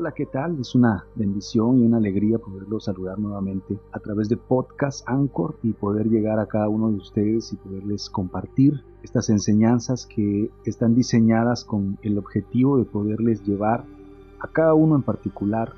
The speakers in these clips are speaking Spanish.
Hola, ¿qué tal? Es una bendición y una alegría poderlos saludar nuevamente a través de Podcast Anchor y poder llegar a cada uno de ustedes y poderles compartir estas enseñanzas que están diseñadas con el objetivo de poderles llevar a cada uno en particular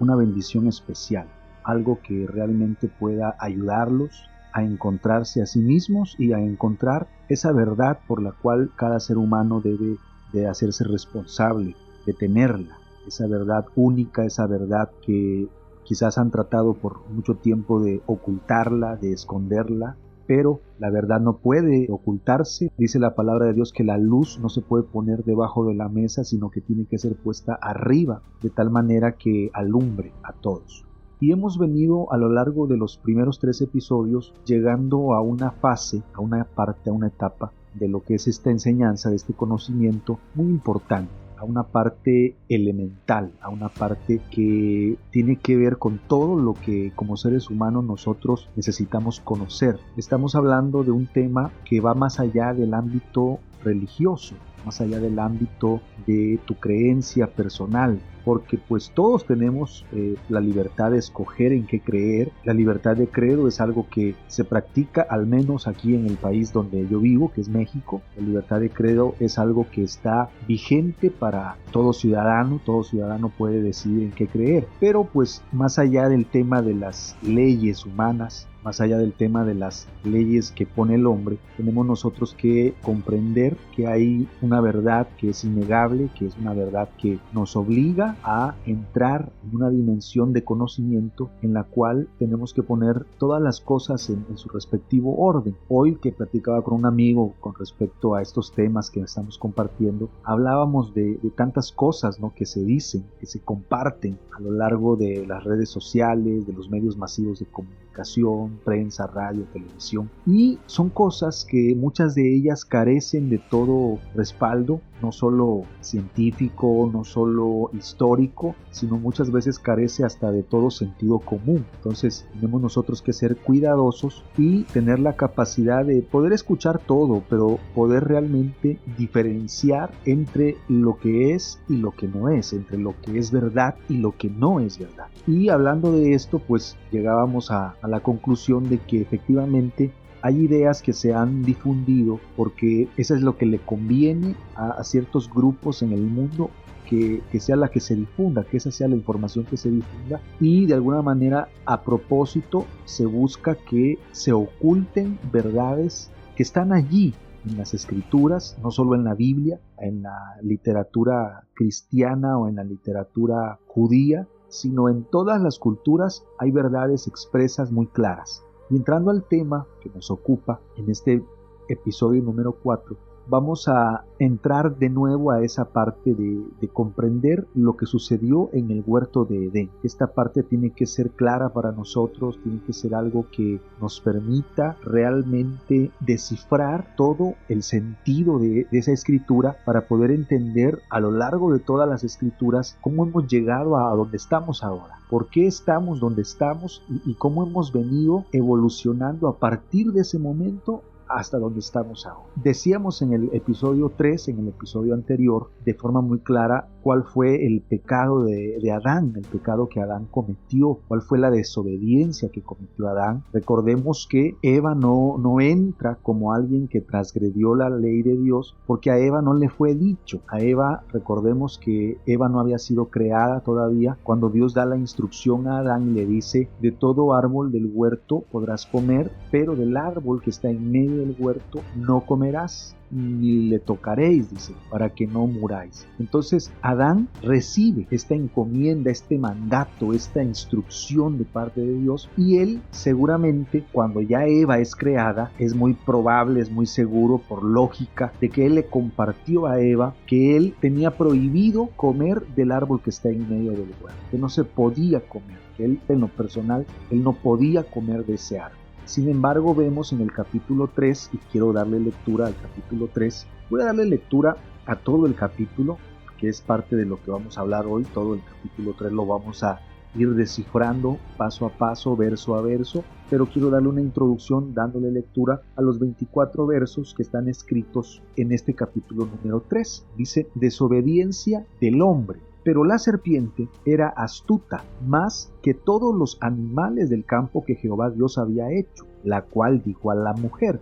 una bendición especial, algo que realmente pueda ayudarlos a encontrarse a sí mismos y a encontrar esa verdad por la cual cada ser humano debe de hacerse responsable de tenerla, esa verdad única, esa verdad que quizás han tratado por mucho tiempo de ocultarla, de esconderla, pero la verdad no puede ocultarse. Dice la palabra de Dios que la luz no se puede poner debajo de la mesa, sino que tiene que ser puesta arriba, de tal manera que alumbre a todos. Y hemos venido a lo largo de los primeros tres episodios llegando a una fase, a una parte, a una etapa de lo que es esta enseñanza, de este conocimiento muy importante a una parte elemental, a una parte que tiene que ver con todo lo que como seres humanos nosotros necesitamos conocer. Estamos hablando de un tema que va más allá del ámbito religioso, más allá del ámbito de tu creencia personal, porque pues todos tenemos eh, la libertad de escoger en qué creer. La libertad de credo es algo que se practica al menos aquí en el país donde yo vivo, que es México. La libertad de credo es algo que está vigente para todo ciudadano, todo ciudadano puede decidir en qué creer. Pero pues más allá del tema de las leyes humanas, más allá del tema de las leyes que pone el hombre, tenemos nosotros que comprender que hay una verdad que es innegable, que es una verdad que nos obliga a entrar en una dimensión de conocimiento en la cual tenemos que poner todas las cosas en, su respectivo orden. Hoy que platicaba con un amigo con respecto a estos temas que estamos compartiendo, hablábamos de, de tantas cosas ¿no? que se dicen, que se comparten a lo largo de las redes sociales, de los medios masivos de comunicación, prensa, radio, televisión. Y son cosas que muchas de ellas carecen de todo respaldo, no solo científico, no solo histórico, sino muchas veces carece hasta de todo sentido común. Entonces tenemos nosotros que ser cuidadosos y tener la capacidad de poder escuchar todo, pero poder realmente diferenciar entre lo que es y lo que no es, entre lo que es verdad y lo que no es verdad. Y hablando de esto, pues llegábamos a, a la conclusión de que efectivamente hay ideas que se han difundido porque eso es lo que le conviene a, ciertos grupos en el mundo que, que, sea la que se difunda, que esa sea la información que se difunda y de alguna manera a propósito se busca que se oculten verdades que están allí en las escrituras, no solo en la Biblia, en la literatura cristiana o en la literatura judía, sino en todas las culturas hay verdades expresas muy claras. Y entrando al tema que nos ocupa en este episodio número 4, vamos a entrar de nuevo a esa parte de, comprender lo que sucedió en el huerto de Edén. Esta parte tiene que ser clara para nosotros, tiene que ser algo que nos permita realmente descifrar todo el sentido de, esa escritura para poder entender a lo largo de todas las escrituras cómo hemos llegado a donde estamos ahora. ¿Por qué estamos donde estamos y cómo hemos venido evolucionando a partir de ese momento hasta donde estamos ahora. Decíamos en el episodio 3, en el episodio anterior, de forma muy clara cuál fue el pecado de, Adán, el pecado que Adán cometió, cuál fue la desobediencia que cometió Adán. Recordemos que Eva no, no entra como alguien que transgredió la ley de Dios porque a Eva no le fue dicho. A Eva, recordemos que Eva no había sido creada todavía cuando Dios da la instrucción a Adán y le dice, de todo árbol del huerto podrás comer, pero del árbol que está en medio del huerto no comerás ni le tocaréis, dice, para que no muráis. Entonces Adán recibe esta encomienda, este mandato, esta instrucción de parte de Dios y él seguramente cuando ya Eva es creada, es muy probable, es muy seguro por lógica de que él le compartió a Eva que él tenía prohibido comer del árbol que está en medio del huerto, que no se podía comer, que él en lo personal, él no podía comer de ese árbol. Sin embargo, vemos en el capítulo 3, y quiero darle lectura al capítulo 3, voy a darle lectura a todo el capítulo, que es parte de lo que vamos a hablar hoy, todo el capítulo 3 lo vamos a ir descifrando paso a paso, verso a verso, pero quiero darle una introducción dándole lectura a los 24 versos que están escritos en este capítulo número 3. Dice, desobediencia del hombre Pero la serpiente era astuta más que todos los animales del campo que Jehová Dios había hecho, la cual dijo a la mujer,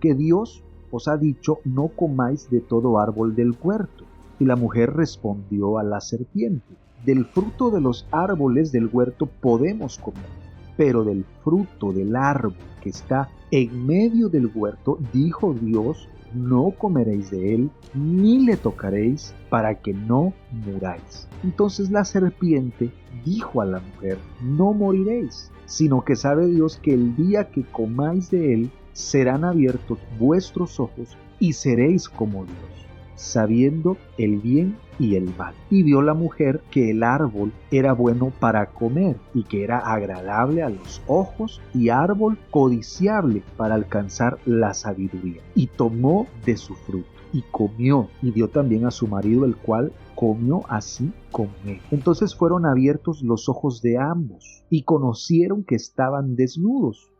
que Dios os ha dicho, no comáis de todo árbol del huerto. Y la mujer respondió a la serpiente, del fruto de los árboles del huerto podemos comer, pero del fruto del árbol que está en medio del huerto, dijo Dios, no comeréis de él, ni le tocaréis, para que no muráis. Entonces la serpiente dijo a la mujer, no moriréis, sino que sabe Dios que el día que comáis de él, serán abiertos vuestros ojos y seréis como Dios, sabiendo el bien y el mal. Y vio la mujer que el árbol era bueno para comer y que era agradable a los ojos y árbol codiciable para alcanzar la sabiduría. Y tomó de su fruto y comió y dio también a su marido el cual comió así con él. Entonces fueron abiertos los ojos de ambos y conocieron que estaban desnudos.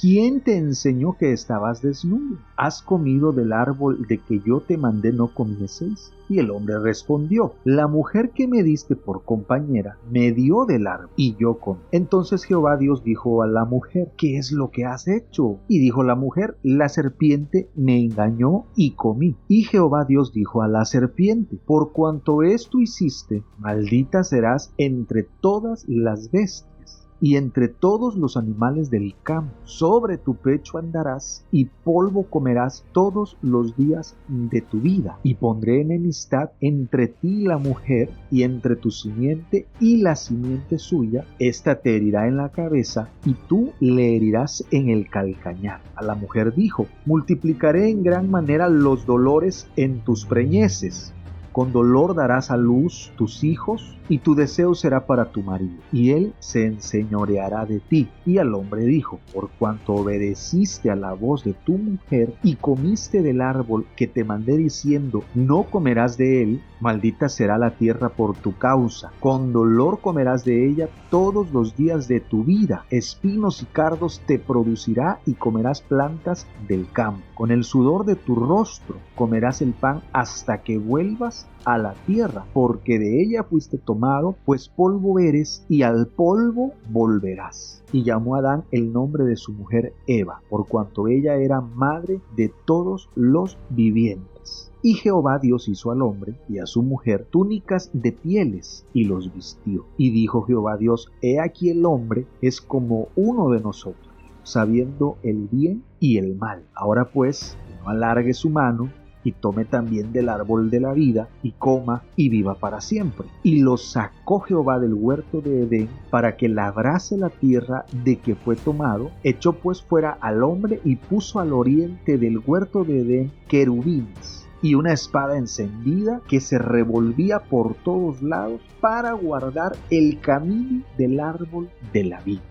¿quién te enseñó que estabas desnudo? ¿Has comido del árbol de que yo te mandé no comieseis? Y el hombre respondió, la mujer que me diste por compañera me dio del árbol y yo comí. Entonces Jehová Dios dijo a la mujer, ¿qué es lo que has hecho? Y dijo la mujer, la serpiente me engañó y comí. Y Jehová Dios dijo a la serpiente, por cuanto esto hiciste, maldita serás entre todas las bestias y entre todos los animales del campo. Sobre tu pecho andarás y polvo comerás todos los días de tu vida. Y pondré enemistad entre ti y la mujer y entre tu simiente y la simiente suya. Esta te herirá en la cabeza y tú le herirás en el calcañar. A la mujer dijo, multiplicaré en gran manera los dolores en tus preñeces con dolor darás a luz tus hijos, y tu deseo será para tu marido, y él se enseñoreará de ti. Y al hombre dijo, por cuanto obedeciste a la voz de tu mujer, y comiste del árbol que te mandé diciendo, no comerás de él, maldita será la tierra por tu causa. Con dolor comerás de ella todos los días de tu vida. Espinos y cardos te producirá y comerás plantas del campo. Con el sudor de tu rostro comerás el pan hasta que vuelvas a la tierra, porque de ella fuiste tomado, pues polvo eres y al polvo volverás. Y llamó Adán el nombre de su mujer Eva, por cuanto ella era madre de todos los vivientes. Y Jehová Dios hizo al hombre y a su mujer túnicas de pieles y los vistió. Y dijo Jehová Dios, he aquí el hombre es como uno de nosotros, sabiendo el bien y el mal. Ahora pues, no alargue su mano y tome también del árbol de la vida y coma y viva para siempre. Y lo sacó Jehová del huerto de Edén para que labrase la tierra de que fue tomado, echó pues fuera al hombre y puso al oriente del huerto de Edén querubines y una espada encendida que se revolvía por todos lados para guardar el camino del árbol de la vida.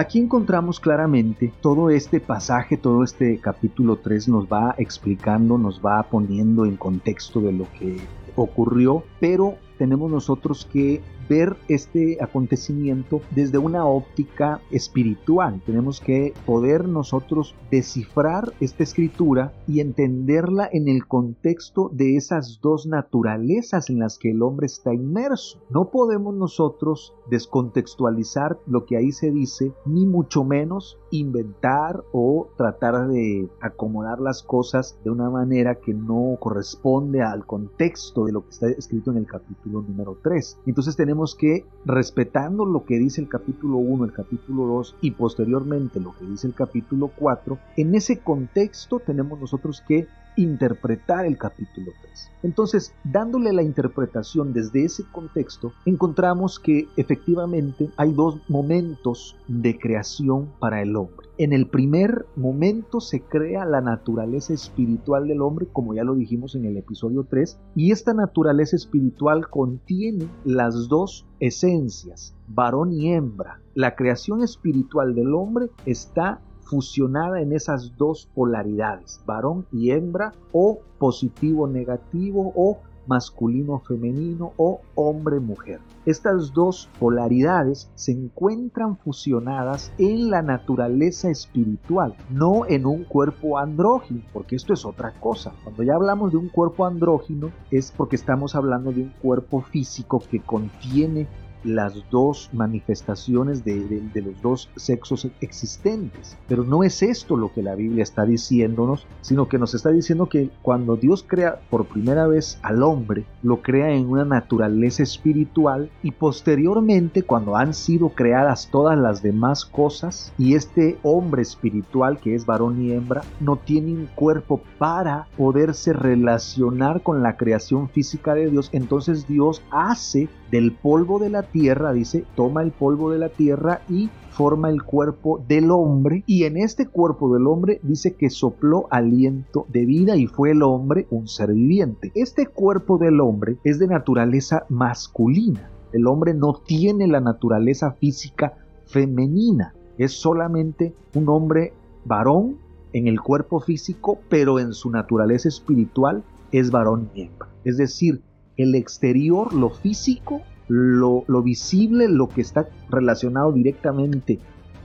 Aquí encontramos claramente todo este pasaje, todo este capítulo 3 nos va explicando, nos va poniendo en contexto de lo que ocurrió, pero tenemos nosotros que ver este acontecimiento desde una óptica espiritual. Tenemos que poder nosotros descifrar esta escritura y entenderla en el contexto de esas dos naturalezas en las que el hombre está inmerso. No podemos nosotros descontextualizar lo que ahí se dice, ni mucho menos inventar o tratar de acomodar las cosas de una manera que no corresponde al contexto de lo que está escrito en el capítulo número 3. Entonces tenemos que, respetando lo que dice el capítulo 1, el capítulo 2 y posteriormente lo que dice el capítulo 4, en ese contexto tenemos nosotros que interpretar el capítulo 3. Entonces, dándole la interpretación desde ese contexto, encontramos que efectivamente hay dos momentos de creación para el hombre. En el primer momento se crea la naturaleza espiritual del hombre, como ya lo dijimos en el episodio 3, y esta naturaleza espiritual contiene las dos esencias, varón y hembra. La creación espiritual del hombre está fusionada en esas dos polaridades, varón y hembra, o positivo negativo, o masculino femenino o hombre mujer. Estas dos polaridades se encuentran fusionadas en la naturaleza espiritual, no en un cuerpo andrógino, porque esto es otra cosa. Cuando ya hablamos de un cuerpo andrógino es porque estamos hablando de un cuerpo físico que contiene las dos manifestaciones de, los dos sexos existentes. Pero no es esto lo que la Biblia está diciéndonos, sino que nos está diciendo que cuando Dios crea por primera vez al hombre, lo crea en una naturaleza espiritual y posteriormente cuando han sido creadas todas las demás cosas y este hombre espiritual que es varón y hembra no tiene un cuerpo para poderse relacionar con la creación física de Dios, entonces Dios hace del polvo de la tierra, dice, toma el polvo de la tierra y forma el cuerpo del hombre y en este cuerpo del hombre dice que sopló aliento de vida y fue el hombre un ser viviente. Este cuerpo del hombre es de naturaleza masculina. El hombre no tiene la naturaleza física femenina. Es solamente un hombre varón en el cuerpo físico, pero en su naturaleza espiritual es varón y hembra. Es decir, el exterior, lo físico, lo, visible, lo que está relacionado directamente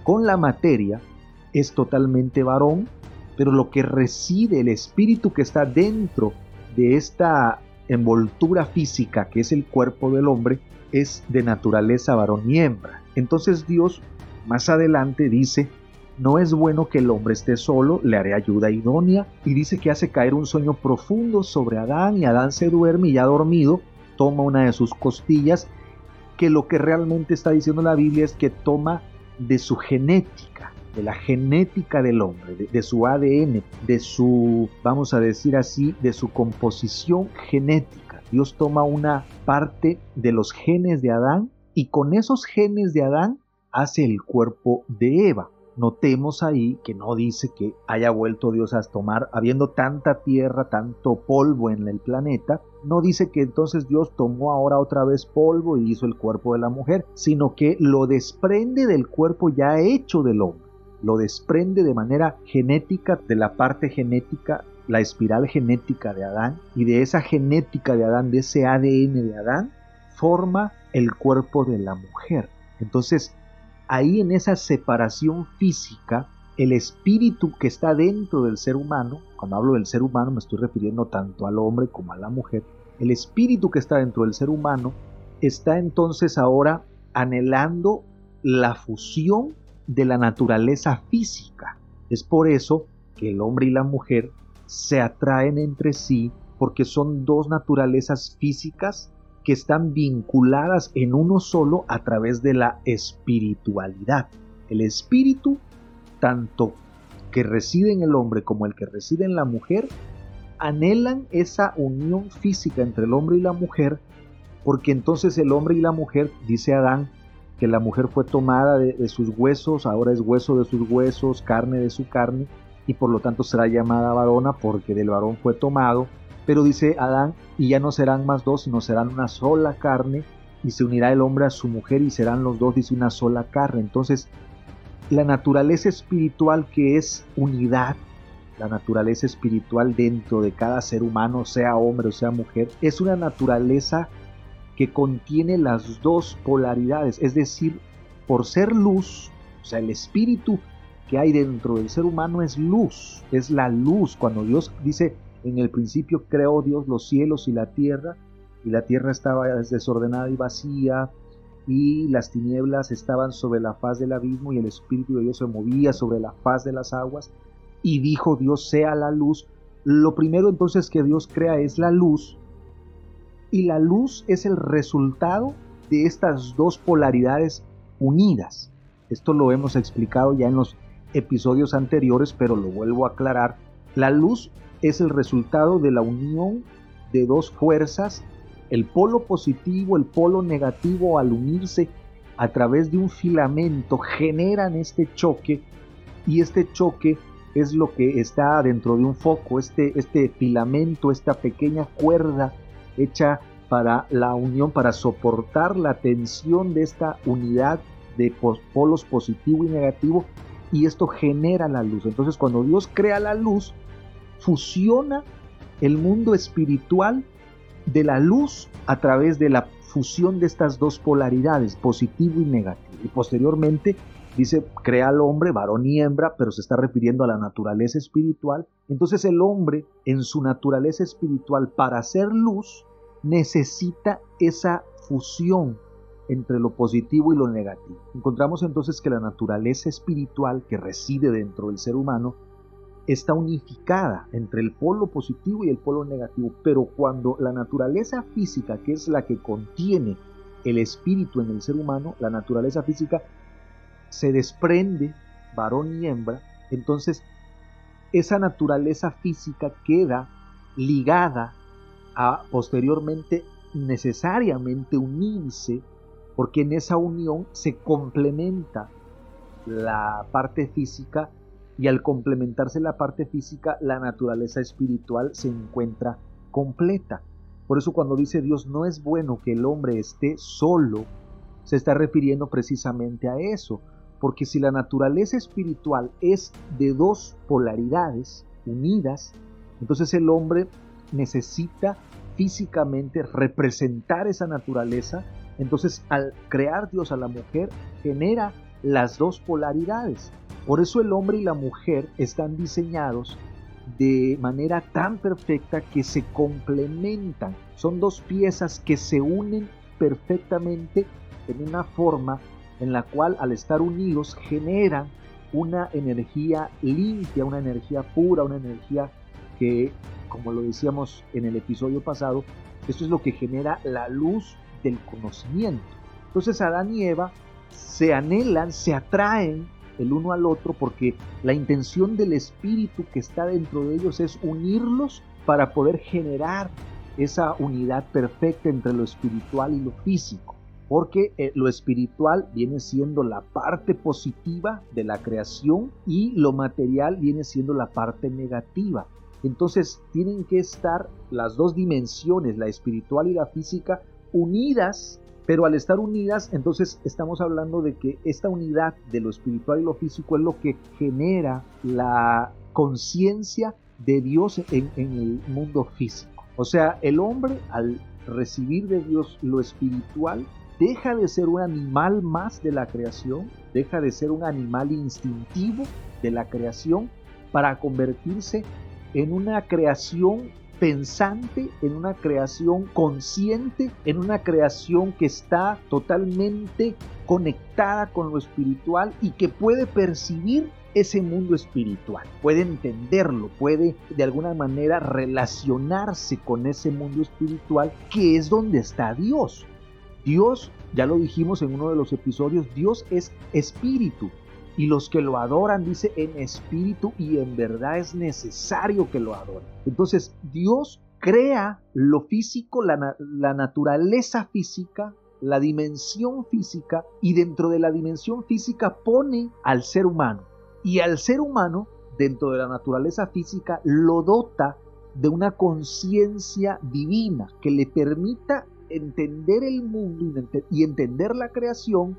con la materia, es totalmente varón, pero lo que reside, el espíritu que está dentro de esta envoltura física que es el cuerpo del hombre, es de naturaleza varón y hembra. Entonces Dios más adelante dice, no es bueno que el hombre esté solo, le haré ayuda idónea. Y dice que hace caer un sueño profundo sobre Adán y Adán se duerme y ya dormido toma una de sus costillas, que lo que realmente está diciendo la Biblia es que toma de su genética, de la genética del hombre, de, su ADN, de su, vamos a decir así, de su composición genética. Dios toma una parte de los genes de Adán y con esos genes de Adán hace el cuerpo de Eva. Notemos ahí que no dice que haya vuelto Dios a tomar, habiendo tanta tierra, tanto polvo en el planeta, no dice que entonces Dios tomó ahora otra vez polvo y hizo el cuerpo de la mujer, sino que lo desprende del cuerpo ya hecho del hombre, lo desprende de manera genética de la parte genética la espiral genética de Adán y de esa genética de Adán, de ese ADN de Adán, forma el cuerpo de la mujer. Entonces, ahí en esa separación física, el espíritu que está dentro del ser humano, cuando hablo del ser humano me estoy refiriendo tanto al hombre como a la mujer, el espíritu que está dentro del ser humano está entonces ahora anhelando la fusión de la naturaleza física. Es por eso que el hombre y la mujer se atraen entre sí porque son dos naturalezas físicas que están vinculadas en uno solo a través de la espiritualidad. El espíritu, tanto que reside en el hombre como el que reside en la mujer, anhelan esa unión física entre el hombre y la mujer, porque entonces el hombre y la mujer, dice Adán, que la mujer fue tomada de, sus huesos, ahora es hueso de sus huesos, carne de su carne, y por lo tanto será llamada varona porque del varón fue tomado, pero dice Adán, y ya no serán más dos, sino serán una sola carne, y se unirá el hombre a su mujer y serán los dos, dice, una sola carne. Entonces, la naturaleza espiritual que es unidad, la naturaleza espiritual dentro de cada ser humano, sea hombre o sea mujer, es una naturaleza que contiene las dos polaridades, es decir, por ser luz, o sea, el espíritu que hay dentro del ser humano es luz, es la luz. Cuando Dios dice, en el principio creó Dios los cielos y la tierra, y la tierra estaba desordenada y vacía, y las tinieblas estaban sobre la faz del abismo, y el Espíritu de Dios se movía sobre la faz de las aguas, y dijo Dios sea la luz. Lo primero entonces que Dios crea es la luz, y la luz es el resultado de estas dos polaridades unidas. Esto lo hemos explicado ya en los episodios anteriores, pero lo vuelvo a aclarar. La luz es el resultado de la unión de dos fuerzas, el polo positivo, el polo negativo al unirse a través de un filamento generan este choque y este choque es lo que está dentro de un foco, este, este filamento, esta pequeña cuerda hecha para la unión, para soportar la tensión de esta unidad de polos positivo y negativo y esto genera la luz. Entonces cuando Dios crea la luz, fusiona el mundo espiritual de la luz a través de la fusión de estas dos polaridades, positivo y negativo. Y posteriormente dice, crea al hombre, varón y hembra, pero se está refiriendo a la naturaleza espiritual. Entonces el hombre en su naturaleza espiritual, para hacer luz, necesita esa fusión entre lo positivo y lo negativo. Encontramos entonces que la naturaleza espiritual que reside dentro del ser humano está unificada entre el polo positivo y el polo negativo, pero cuando la naturaleza física, que es la que contiene el espíritu en el ser humano, la naturaleza física se desprende, varón y hembra, entonces esa naturaleza física queda ligada a posteriormente necesariamente unirse, porque en esa unión se complementa la parte física y al complementarse la parte física, la naturaleza espiritual se encuentra completa. Por eso cuando dice Dios no es bueno que el hombre esté solo, se está refiriendo precisamente a eso, porque si la naturaleza espiritual es de dos polaridades unidas, entonces el hombre necesita físicamente representar esa naturaleza, entonces al crear Dios a la mujer genera las dos polaridades. Por eso el hombre y la mujer están diseñados de manera tan perfecta que se complementan. Son dos piezas que se unen perfectamente en una forma en la cual al estar unidos generan una energía limpia, una energía pura, una energía que, como lo decíamos en el episodio pasado, esto es lo que genera la luz del conocimiento. Entonces Adán y Eva se anhelan, se atraen el uno al otro porque la intención del espíritu que está dentro de ellos es unirlos para poder generar esa unidad perfecta entre lo espiritual y lo físico. Porque eh, lo espiritual viene siendo la parte positiva de la creación y lo material viene siendo la parte negativa. Entonces tienen que estar las dos dimensiones, la espiritual y la física, unidas pero al estar unidas, entonces estamos hablando de que esta unidad de lo espiritual y lo físico es lo que genera la conciencia de Dios en, el mundo físico. O sea, el hombre al recibir de Dios lo espiritual, deja de ser un animal más de la creación, deja de ser un animal instintivo de la creación para convertirse en una creación pensante, en una creación consciente, en una creación que está totalmente conectada con lo espiritual y que puede percibir ese mundo espiritual, puede entenderlo, puede de alguna manera relacionarse con ese mundo espiritual que es donde está Dios. Dios, ya lo dijimos en uno de los episodios, Dios es espíritu y los que lo adoran, dice, en espíritu y en verdad es necesario que lo adoren. Entonces, Dios crea lo físico, la, la naturaleza física, la dimensión física, y dentro de la dimensión física pone al ser humano. Y al ser humano, dentro de la naturaleza física, lo dota de una conciencia divina que le permita entender el mundo y entender la creación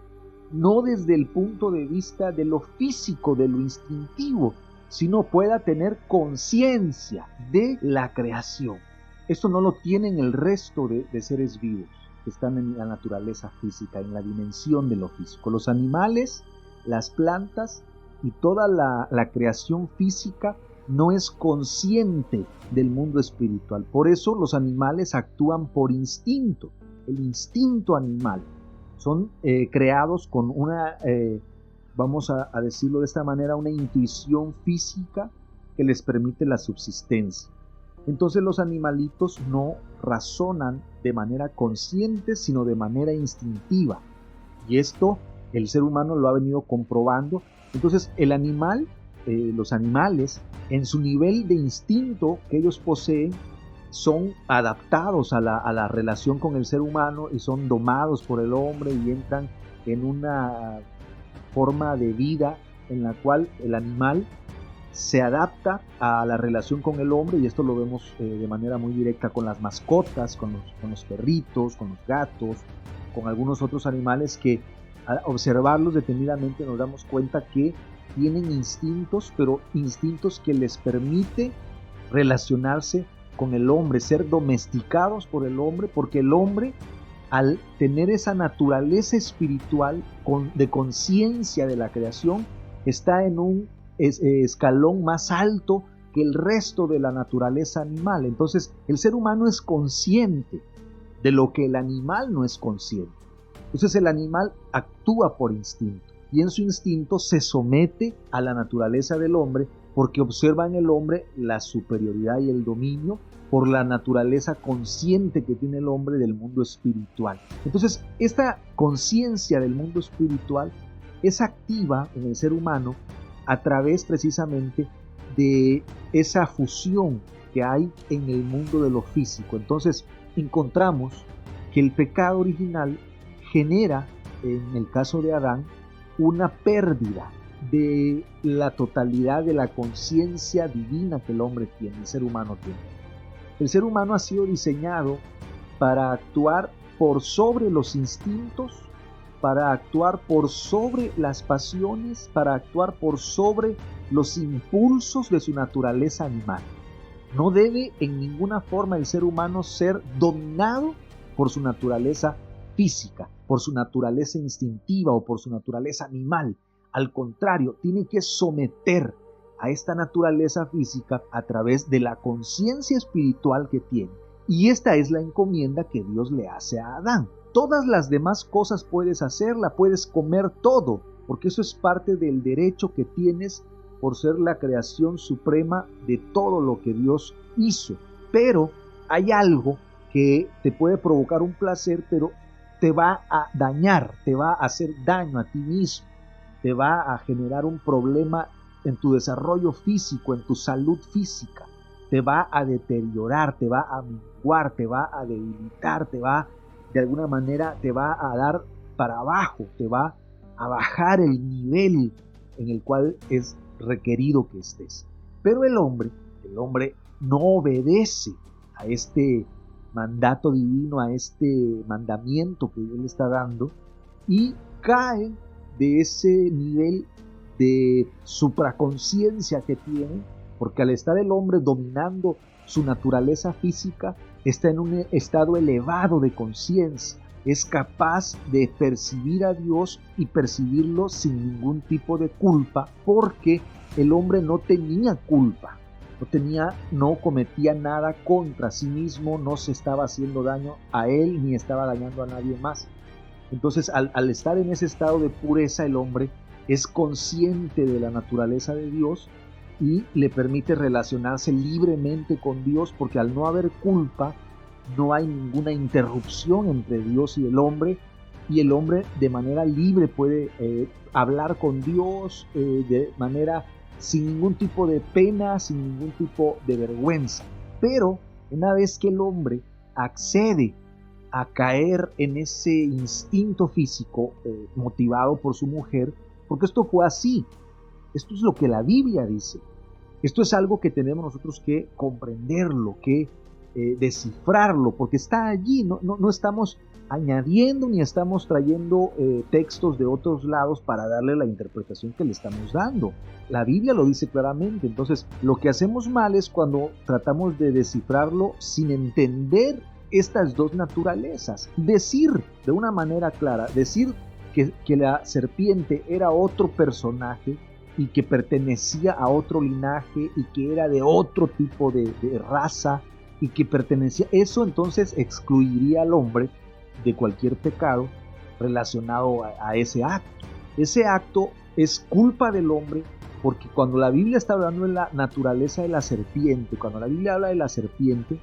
no desde el punto de vista de lo físico, de lo instintivo, sino pueda tener conciencia de la creación. Esto no lo tienen el resto de, seres vivos que están en la naturaleza física, en la dimensión de lo físico. Los animales, las plantas y toda la, creación física no es consciente del mundo espiritual. Por eso los animales actúan por instinto, el instinto animal son eh, creados con una, eh, vamos a, decirlo de esta manera, una intuición física que les permite la subsistencia. Entonces los animalitos no razonan de manera consciente, sino de manera instintiva. Y esto el ser humano lo ha venido comprobando. Entonces el animal eh, los animales, en su nivel de instinto que ellos poseen, son adaptados a la, a la relación con el ser humano y son domados por el hombre y entran en una forma de vida en la cual el animal se adapta a la relación con el hombre y esto lo vemos eh, de manera muy directa con las mascotas, con los, perritos, con los gatos, con algunos otros animales que al observarlos detenidamente nos damos cuenta que tienen instintos, pero instintos que les permite relacionarse con el hombre, ser domesticados por el hombre, porque el hombre al tener esa naturaleza espiritual de conciencia de la creación, está en un eh, escalón más alto que el resto de la naturaleza animal. Entonces el ser humano es consciente de lo que el animal no es consciente. Entonces el animal actúa por instinto y en su instinto se somete a la naturaleza del hombre porque observa en el hombre la superioridad y el dominio por la naturaleza consciente que tiene el hombre del mundo espiritual. Entonces, esta conciencia del mundo espiritual es activa en el ser humano a través precisamente de esa fusión que hay en el mundo de lo físico. Entonces encontramos que el pecado original genera, en el caso de Adán, una pérdida de la totalidad de la conciencia divina que el hombre tiene, el ser humano tiene. El ser humano ha sido diseñado para actuar por sobre los instintos para actuar por sobre las pasiones, para actuar por sobre los impulsos de su naturaleza animal. No debe en ninguna forma el ser humano ser dominado por su naturaleza física, por su naturaleza instintiva o por su naturaleza animal. Al contrario, tiene que someter a esta naturaleza física a través de la conciencia espiritual que tiene. Y esta es la encomienda que Dios le hace a Adán. Todas las demás cosas puedes hacerla, puedes comer todo, porque eso es parte del derecho que tienes por ser la creación suprema de todo lo que Dios hizo. Pero hay algo que te puede provocar un placer, pero te va a dañar, te va a hacer daño a ti mismo, te va a generar un problema en tu desarrollo físico, en tu salud física, te va a deteriorar, te va a menguar, te va a debilitar, te va de alguna manera te va a dar para abajo, te va a bajar el nivel en el cual es requerido que estés. Pero el hombre, el hombre no obedece a este mandato divino, a este mandamiento que Dios le está dando y cae de ese nivel de supraconciencia que tiene, porque al estar el hombre dominando su naturaleza física, está en un estado elevado de conciencia, es capaz de percibir a Dios y percibirlo sin ningún tipo de culpa, porque el hombre no tenía culpa, no tenía, no cometía nada contra sí mismo, no se estaba haciendo daño a él ni estaba dañando a nadie más. Entonces, al, estar en ese estado de pureza, el hombre es consciente de la naturaleza de Dios y le permite relacionarse libremente con Dios porque al no haber culpa no hay ninguna interrupción entre Dios y el hombre y el hombre de manera libre puede eh, hablar con Dios eh, de manera sin ningún tipo de pena, sin ningún tipo de vergüenza. Pero una vez que el hombre accede a caer en ese instinto físico eh, motivado por su mujer, porque esto fue así, esto es lo que la Biblia dice. Esto es algo que tenemos nosotros que comprenderlo, que eh, descifrarlo, porque está allí, no, no, estamos añadiendo ni estamos trayendo eh, textos de otros lados para darle la interpretación que le estamos dando. La Biblia lo dice claramente, entonces lo que hacemos mal es cuando tratamos de descifrarlo sin entender estas dos naturalezas. Decir de una manera clara, decir que, la serpiente era otro personaje y que pertenecía a otro linaje y que era de otro tipo de, raza y que pertenecía, eso entonces excluiría al hombre de cualquier pecado relacionado a, ese acto. Ese acto es culpa del hombre porque cuando la Biblia está hablando de la naturaleza de la serpiente, cuando la Biblia habla de la serpiente,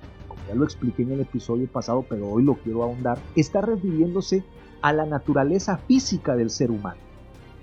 ya lo expliqué en el episodio pasado, pero hoy lo quiero ahondar, está refiriéndose a la naturaleza física del ser humano.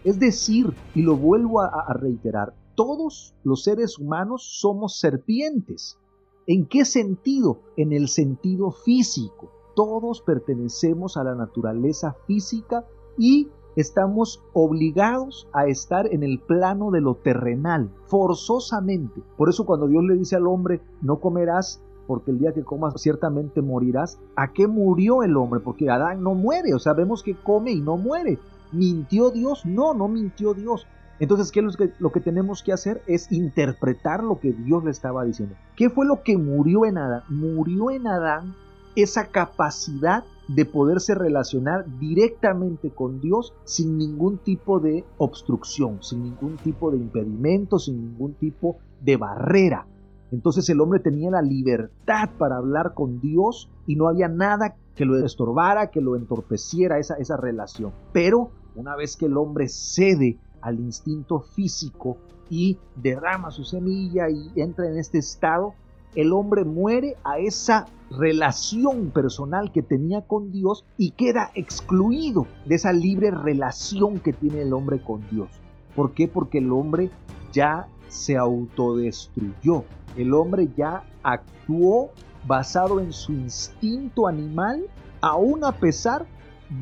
Es decir, y lo vuelvo a, reiterar, todos los seres humanos somos serpientes. ¿En qué sentido? En el sentido físico. Todos pertenecemos a la naturaleza física y estamos obligados a estar en el plano de lo terrenal, forzosamente. Por eso cuando Dios le dice al hombre, no comerás porque el día que comas ciertamente morirás. ¿A qué murió el hombre? Porque Adán no muere, o sea, vemos que come y no muere. ¿Mintió Dios? No, no mintió Dios. Entonces, ¿qué es lo que, lo que tenemos que hacer? Es interpretar lo que Dios le estaba diciendo. ¿Qué fue lo que murió en Adán? Murió en Adán esa capacidad de poderse relacionar directamente con Dios sin ningún tipo de obstrucción, sin ningún tipo de impedimento, sin ningún tipo de barrera. Entonces el hombre tenía la libertad para hablar con Dios y no había nada que lo estorbara, que lo entorpeciera esa, esa relación. Pero una vez que el hombre cede al instinto físico y derrama su semilla y entra en este estado, el hombre muere a esa relación personal que tenía con Dios y queda excluido de esa libre relación que tiene el hombre con Dios. ¿Por qué? Porque el hombre ya se autodestruyó. El hombre ya actuó basado en su instinto animal, aún a pesar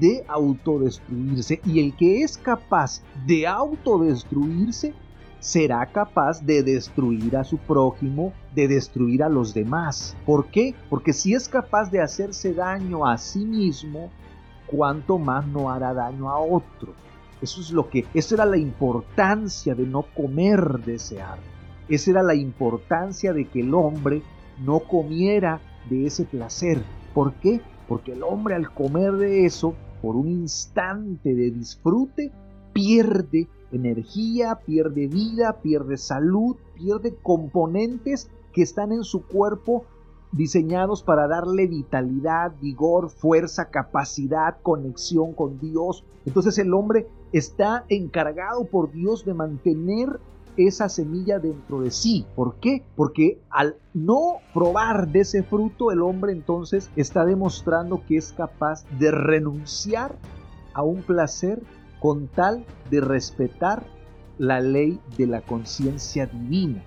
de autodestruirse. Y el que es capaz de autodestruirse será capaz de destruir a su prójimo, de destruir a los demás. ¿Por qué? Porque si es capaz de hacerse daño a sí mismo, cuánto más no hará daño a otro. Eso es lo que, esa era la importancia de no comer de ese. Esa era la importancia de que el hombre no comiera de ese placer. ¿Por qué? Porque el hombre al comer de eso, por un instante de disfrute, pierde energía, pierde vida, pierde salud, pierde componentes que están en su cuerpo diseñados para darle vitalidad, vigor, fuerza, capacidad, conexión con Dios. Entonces el hombre está encargado por Dios de mantener esa semilla dentro de sí. ¿Por qué? Porque al no probar de ese fruto, el hombre entonces está demostrando que es capaz de renunciar a un placer con tal de respetar la ley de la conciencia divina.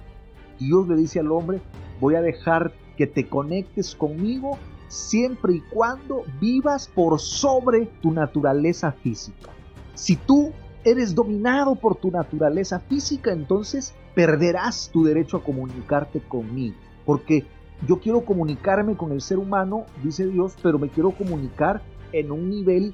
Dios le dice al hombre, voy a dejar que te conectes conmigo siempre y cuando vivas por sobre tu naturaleza física. Si tú eres dominado por tu naturaleza física, entonces perderás tu derecho a comunicarte conmigo. Porque yo quiero comunicarme con el ser humano, dice Dios, pero me quiero comunicar en un nivel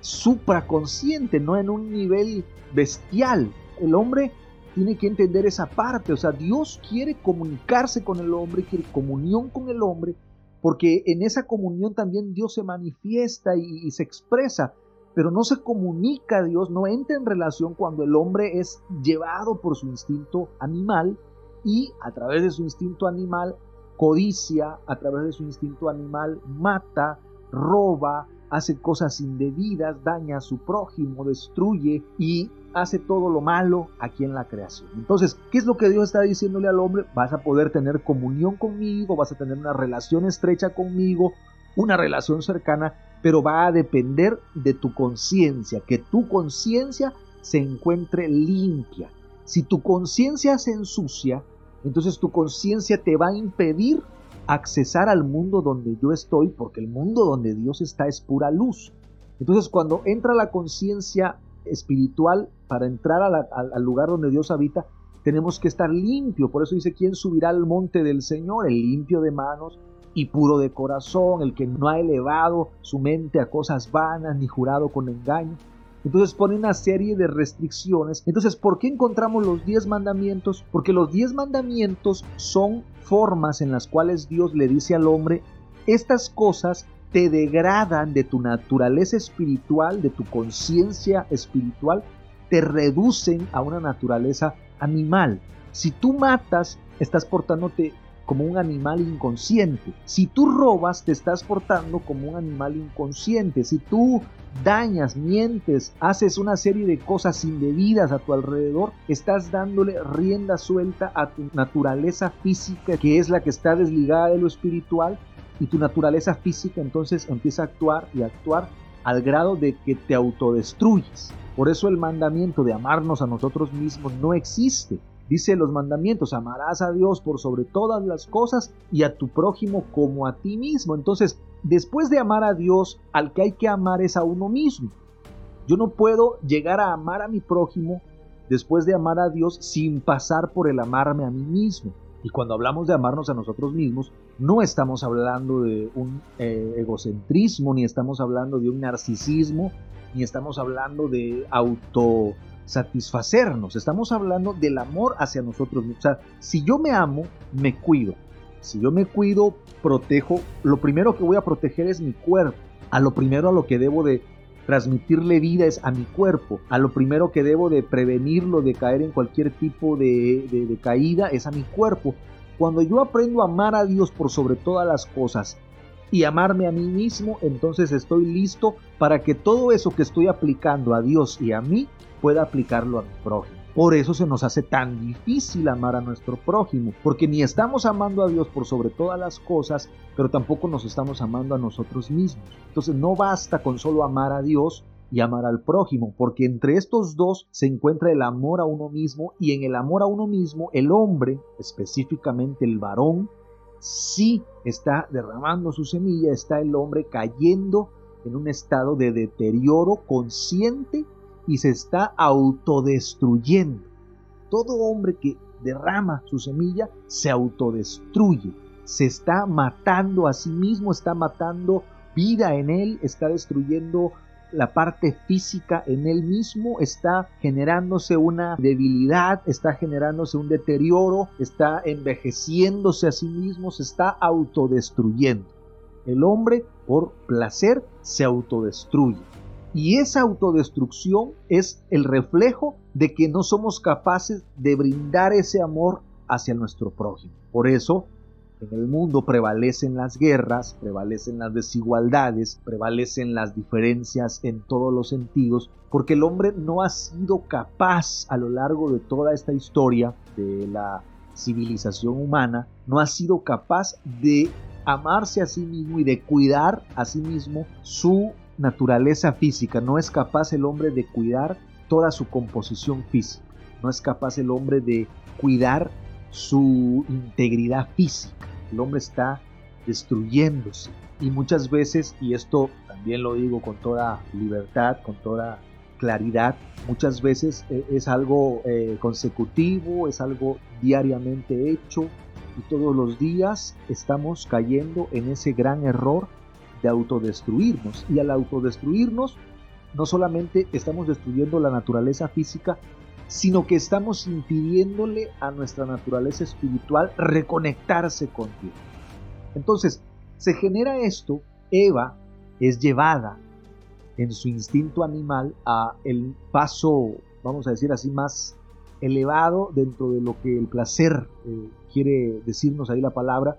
supraconsciente, no en un nivel bestial. El hombre tiene que entender esa parte, o sea, Dios quiere comunicarse con el hombre, quiere comunión con el hombre, porque en esa comunión también Dios se manifiesta y, y se expresa pero no se comunica a Dios, no entra en relación cuando el hombre es llevado por su instinto animal y a través de su instinto animal codicia, a través de su instinto animal mata, roba, hace cosas indebidas, daña a su prójimo, destruye y hace todo lo malo aquí en la creación. Entonces, ¿qué es lo que Dios está diciéndole al hombre? Vas a poder tener comunión conmigo, vas a tener una relación estrecha conmigo, una relación cercana, pero va a depender de tu conciencia, que tu conciencia se encuentre limpia. Si tu conciencia se ensucia, entonces tu conciencia te va a impedir accesar al mundo donde yo estoy, porque el mundo donde Dios está es pura luz. Entonces cuando entra la conciencia espiritual para entrar al lugar donde Dios habita, tenemos que estar limpio. Por eso dice, ¿quién subirá al monte del Señor? El limpio de manos y puro de corazón, el que no ha elevado su mente a cosas vanas ni jurado con engaño. Entonces pone una serie de restricciones. Entonces, ¿por qué encontramos los diez mandamientos? Porque los diez mandamientos son formas en las cuales Dios le dice al hombre, estas cosas te degradan de tu naturaleza espiritual, de tu conciencia espiritual, te reducen a una naturaleza animal. Si tú matas, estás portándote como un animal inconsciente. Si tú robas, te estás portando como un animal inconsciente. Si tú dañas, mientes, haces una serie de cosas indebidas a tu alrededor, estás dándole rienda suelta a tu naturaleza física, que es la que está desligada de lo espiritual, y tu naturaleza física entonces empieza a actuar y actuar al grado de que te autodestruyes. Por eso el mandamiento de amarnos a nosotros mismos no existe. Dice los mandamientos, amarás a Dios por sobre todas las cosas y a tu prójimo como a ti mismo. Entonces, después de amar a Dios, al que hay que amar es a uno mismo. Yo no puedo llegar a amar a mi prójimo después de amar a Dios sin pasar por el amarme a mí mismo. Y cuando hablamos de amarnos a nosotros mismos, no estamos hablando de un eh, egocentrismo, ni estamos hablando de un narcisismo, ni estamos hablando de autosatisfacernos, estamos hablando del amor hacia nosotros mismos. O sea, si yo me amo, me cuido. Si yo me cuido, protejo, lo primero que voy a proteger es mi cuerpo. A lo primero a lo que debo de transmitirle vida es a mi cuerpo. A lo primero que debo de prevenirlo de caer en cualquier tipo de, caída es a mi cuerpo. Cuando yo aprendo a amar a Dios por sobre todas las cosas y amarme a mí mismo, entonces estoy listo para que todo eso que estoy aplicando a Dios y a mí pueda aplicarlo a mi prójimo. Por eso se nos hace tan difícil amar a nuestro prójimo, porque ni estamos amando a Dios por sobre todas las cosas, pero tampoco nos estamos amando a nosotros mismos. Entonces no basta con solo amar a Dios y amar al prójimo, porque entre estos dos se encuentra el amor a uno mismo y en el amor a uno mismo el hombre, específicamente el varón, sí está derramando su semilla, está el hombre cayendo en un estado de deterioro consciente y se está autodestruyendo. Todo hombre que derrama su semilla se autodestruye, se está matando a sí mismo, está matando vida en él, está destruyendo la parte física en él mismo, está generándose una debilidad, está generándose un deterioro, está envejeciéndose a sí mismo, se está autodestruyendo. El hombre por placer se autodestruye. Y esa autodestrucción es el reflejo de que no somos capaces de brindar ese amor hacia nuestro prójimo. Por eso, en el mundo prevalecen las guerras, prevalecen las desigualdades, prevalecen las diferencias en todos los sentidos, porque el hombre no ha sido capaz a lo largo de toda esta historia de la civilización humana, no ha sido capaz de amarse a sí mismo y de cuidar a sí mismo su naturaleza física, no es capaz el hombre de cuidar toda su composición física, no es capaz el hombre de cuidar su integridad física. El hombre está destruyéndose y muchas veces, y esto también lo digo con toda libertad, con toda claridad, muchas veces eh, es algo eh, consecutivo, es algo diariamente hecho y todos los días estamos cayendo en ese gran error de autodestruirnos. Y al autodestruirnos, no solamente estamos destruyendo la naturaleza física, sino que estamos impidiéndole a nuestra naturaleza espiritual reconectarse con. Entonces, se genera esto, Eva es llevada en su instinto animal a el paso, vamos a decir así, más elevado dentro de lo que el placer eh, quiere decirnos ahí la palabra,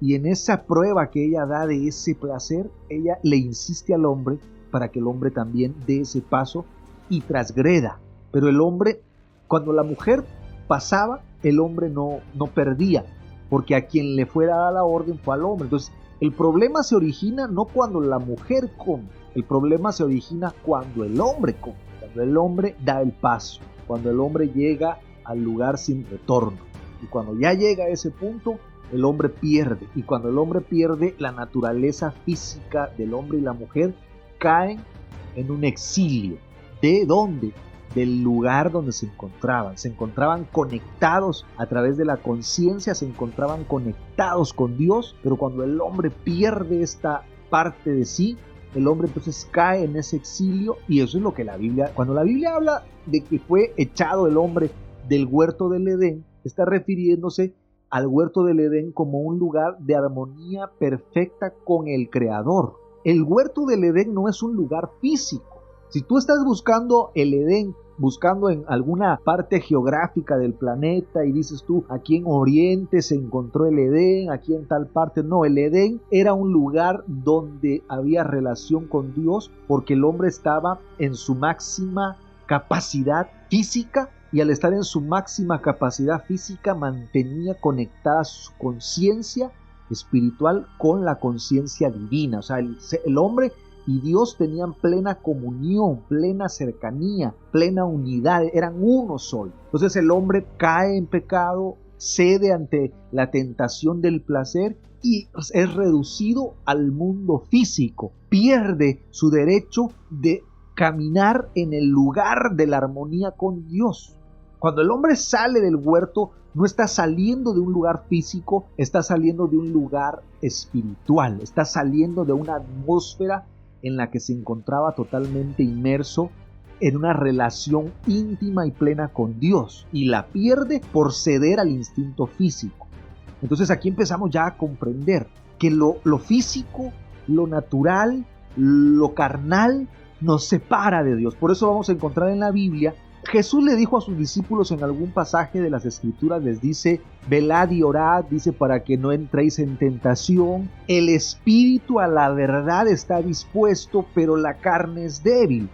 y en esa prueba que ella da de ese placer, ella le insiste al hombre para que el hombre también dé ese paso y transgreda. Pero el hombre, cuando la mujer pasaba, el hombre no, no perdía, porque a quien le fue dada la orden fue al hombre. Entonces, el problema se origina no cuando la mujer come, el problema se origina cuando el hombre come, cuando el hombre da el paso, cuando el hombre llega al lugar sin retorno. Y cuando ya llega a ese punto, el hombre pierde. Y cuando el hombre pierde, la naturaleza física del hombre y la mujer caen en un exilio. ¿De dónde? Del lugar donde se encontraban. Se encontraban conectados a través de la conciencia, se encontraban conectados con Dios, pero cuando el hombre pierde esta parte de sí, el hombre entonces cae en ese exilio y eso es lo que la Biblia, cuando la Biblia habla de que fue echado el hombre del huerto del Edén, está refiriéndose al huerto del Edén como un lugar de armonía perfecta con el Creador. El huerto del Edén no es un lugar físico. Si tú estás buscando el Edén, buscando en alguna parte geográfica del planeta y dices tú, aquí en Oriente se encontró el Edén, aquí en tal parte, no, el Edén era un lugar donde había relación con Dios porque el hombre estaba en su máxima capacidad física y al estar en su máxima capacidad física mantenía conectada su conciencia espiritual con la conciencia divina. O sea, el, hombre y Dios tenían plena comunión, plena cercanía, plena unidad, eran uno solo. Entonces el hombre cae en pecado, cede ante la tentación del placer y es reducido al mundo físico, pierde su derecho de caminar en el lugar de la armonía con Dios. Cuando el hombre sale del huerto, no está saliendo de un lugar físico, está saliendo de un lugar espiritual, está saliendo de una atmósfera en la que se encontraba totalmente inmerso en una relación íntima y plena con Dios y la pierde por ceder al instinto físico. Entonces aquí empezamos ya a comprender que lo, lo físico, lo natural, lo carnal nos separa de Dios. Por eso vamos a encontrar en la Biblia Jesús le dijo a sus discípulos en algún pasaje de las escrituras, les dice, velad y orad, dice, para que no entréis en tentación. El espíritu a la verdad está dispuesto, pero la carne es débil.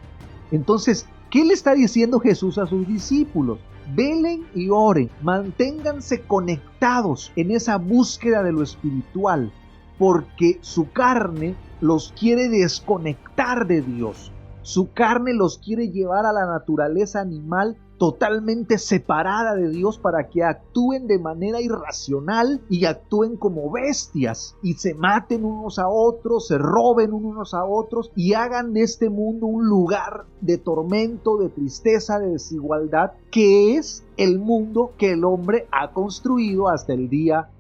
Entonces, ¿qué le está diciendo Jesús a sus discípulos? Velen y oren, manténganse conectados en esa búsqueda de lo espiritual, porque su carne los quiere desconectar de Dios. Su carne los quiere llevar a la naturaleza animal totalmente separada de Dios para que actúen de manera irracional y actúen como bestias y se maten unos a otros, se roben unos a otros y hagan de este mundo un lugar de tormento, de tristeza, de desigualdad, que es el mundo que el hombre ha construido hasta el día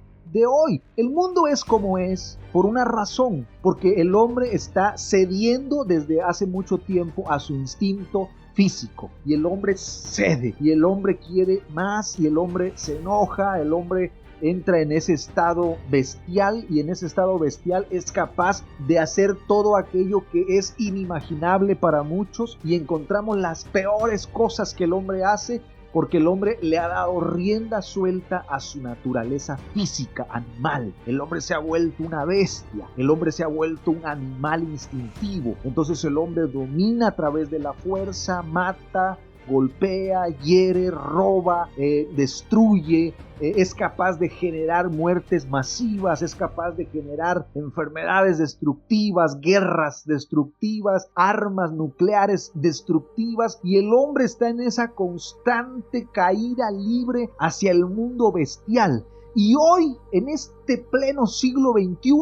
hoy. El mundo es como es por una razón, porque el hombre está cediendo desde hace mucho tiempo a su instinto físico y el hombre cede y el hombre quiere más y el hombre se enoja, el hombre entra en ese estado bestial y en ese estado bestial es capaz de hacer todo aquello que es inimaginable para muchos y encontramos las peores cosas que el hombre hace porque el hombre le ha dado rienda suelta a su naturaleza física, animal. El hombre se ha vuelto una bestia, el hombre se ha vuelto un animal instintivo. Entonces el hombre domina a través de la fuerza, mata, golpea, hiere, roba, eh, destruye, eh, es capaz de generar muertes masivas, es capaz de generar enfermedades destructivas, guerras destructivas, armas nucleares destructivas y el hombre está en esa constante caída libre hacia el mundo bestial. Y hoy, en este pleno siglo XXI,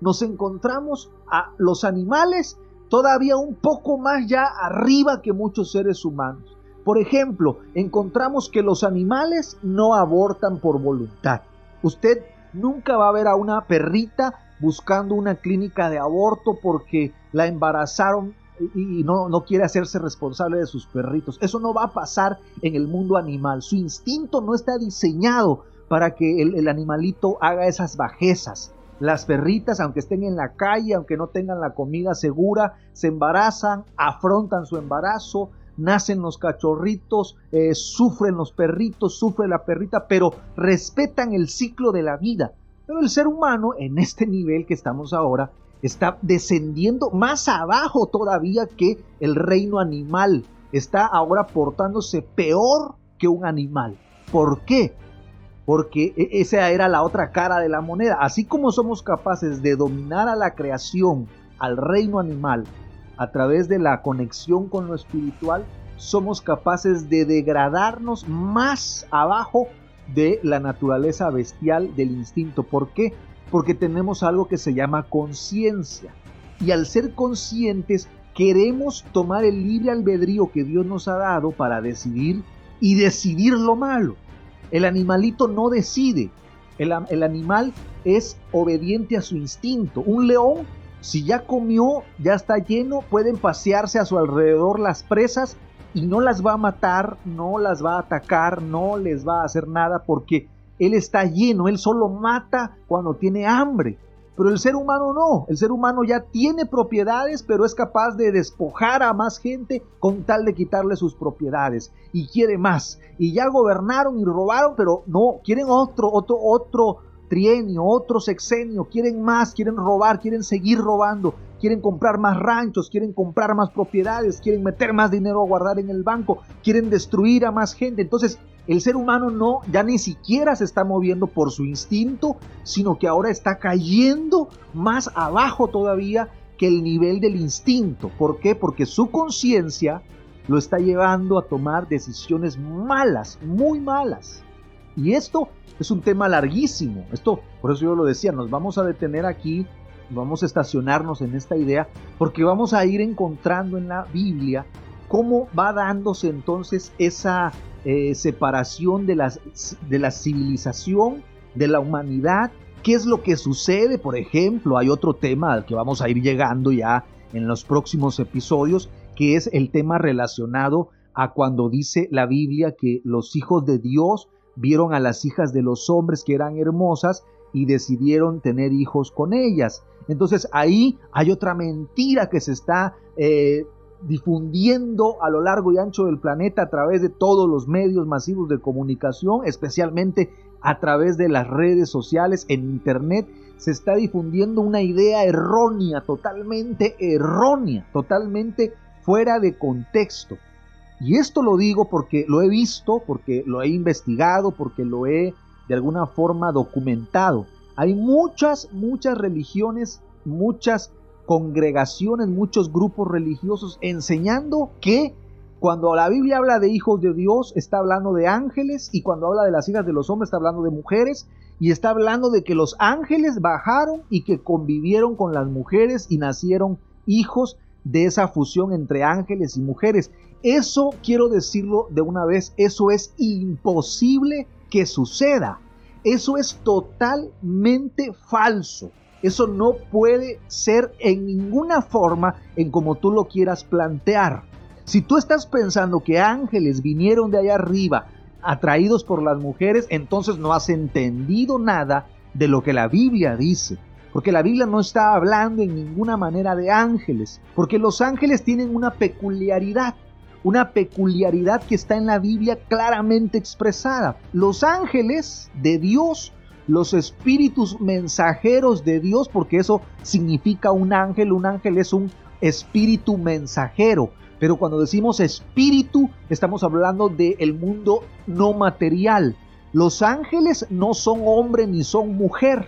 nos encontramos a los animales todavía un poco más ya arriba que muchos seres humanos. Por ejemplo, encontramos que los animales no abortan por voluntad. Usted nunca va a ver a una perrita buscando una clínica de aborto porque la embarazaron y no, no, quiere hacerse responsable de sus perritos. Eso no va a pasar en el mundo animal. Su instinto no está diseñado para que el, el animalito haga esas bajezas. Las perritas, aunque estén en la calle, aunque no tengan la comida segura, se embarazan, afrontan su embarazo, nacen los cachorritos, eh, sufren los perritos, sufre la perrita, pero respetan el ciclo de la vida. Pero el ser humano, en este nivel que estamos ahora, está descendiendo más abajo todavía que el reino animal. Está ahora portándose peor que un animal. ¿Por qué? Porque e, esa era la otra cara de la moneda. Así como somos capaces de dominar a la creación, al reino animal, a través de la conexión con lo espiritual, somos capaces de degradarnos más abajo de la naturaleza bestial del instinto. ¿Por qué? Porque tenemos algo que se llama conciencia. Y al ser conscientes, queremos tomar el libre albedrío que Dios nos ha dado para decidir y decidir lo malo. El animalito no decide. El, el animal es obediente a su instinto. Un león si ya comió, ya está lleno, pueden pasearse a su alrededor las presas y no las va a matar, no las va a atacar, no les va a hacer nada porque él está lleno, él solo mata cuando tiene hambre. Pero el ser humano no, el ser humano ya tiene propiedades, pero es capaz de despojar a más gente con tal de quitarle sus propiedades y quiere más. Y ya gobernaron y robaron, pero no, quieren otro, otro, otro trienio, otro sexenio, quieren más, quieren robar, quieren seguir robando, quieren comprar más ranchos, quieren comprar más propiedades, quieren meter más dinero a guardar en el banco, quieren destruir a más gente. Entonces, el ser humano no, ya ni siquiera se está moviendo por su instinto, sino que ahora está cayendo más abajo todavía que el nivel del instinto. ¿Por qué? Porque su conciencia lo está llevando a tomar decisiones malas, muy malas. Y esto es un tema larguísimo. Esto, por eso yo lo decía, nos vamos a detener aquí, vamos a estacionarnos en esta idea, porque vamos a ir encontrando en la Biblia cómo va dándose entonces esa eh, separación de, de la civilización, de la humanidad. ¿Qué es lo que sucede? Por ejemplo, hay otro tema al que vamos a ir llegando ya en los próximos episodios, que es el tema relacionado a cuando dice la Biblia que los hijos de Dios vieron a las hijas de los hombres que eran hermosas y decidieron tener hijos con ellas. Entonces ahí hay otra mentira que se está eh, difundiendo a lo largo y ancho del planeta a través de todos los medios masivos de comunicación, especialmente a través de las redes sociales, en Internet, se está difundiendo una idea errónea, totalmente errónea, totalmente fuera de contexto. Y esto lo digo porque lo he visto, porque lo he investigado, porque lo he de alguna forma documentado. Hay muchas, muchas religiones, muchas congregaciones, muchos grupos religiosos enseñando que cuando la Biblia habla de hijos de Dios, está hablando de ángeles y cuando habla de las hijas de los hombres, está hablando de mujeres y está hablando de que los ángeles bajaron y que convivieron con las mujeres y nacieron hijos de esa fusión entre ángeles y mujeres. Eso quiero decirlo de una vez, eso es imposible que suceda. Eso es totalmente falso. Eso no puede ser en ninguna forma en como tú lo quieras plantear. Si tú estás pensando que ángeles vinieron de allá arriba atraídos por las mujeres, entonces no has entendido nada de lo que la Biblia dice. Porque la Biblia no está hablando en ninguna manera de ángeles, porque los ángeles tienen una peculiaridad una peculiaridad que está en la Biblia claramente expresada. Los ángeles de Dios, los espíritus mensajeros de Dios, porque eso significa un ángel, un ángel es un espíritu mensajero. Pero cuando decimos espíritu, estamos hablando del mundo no material. Los ángeles no son hombre ni son mujer.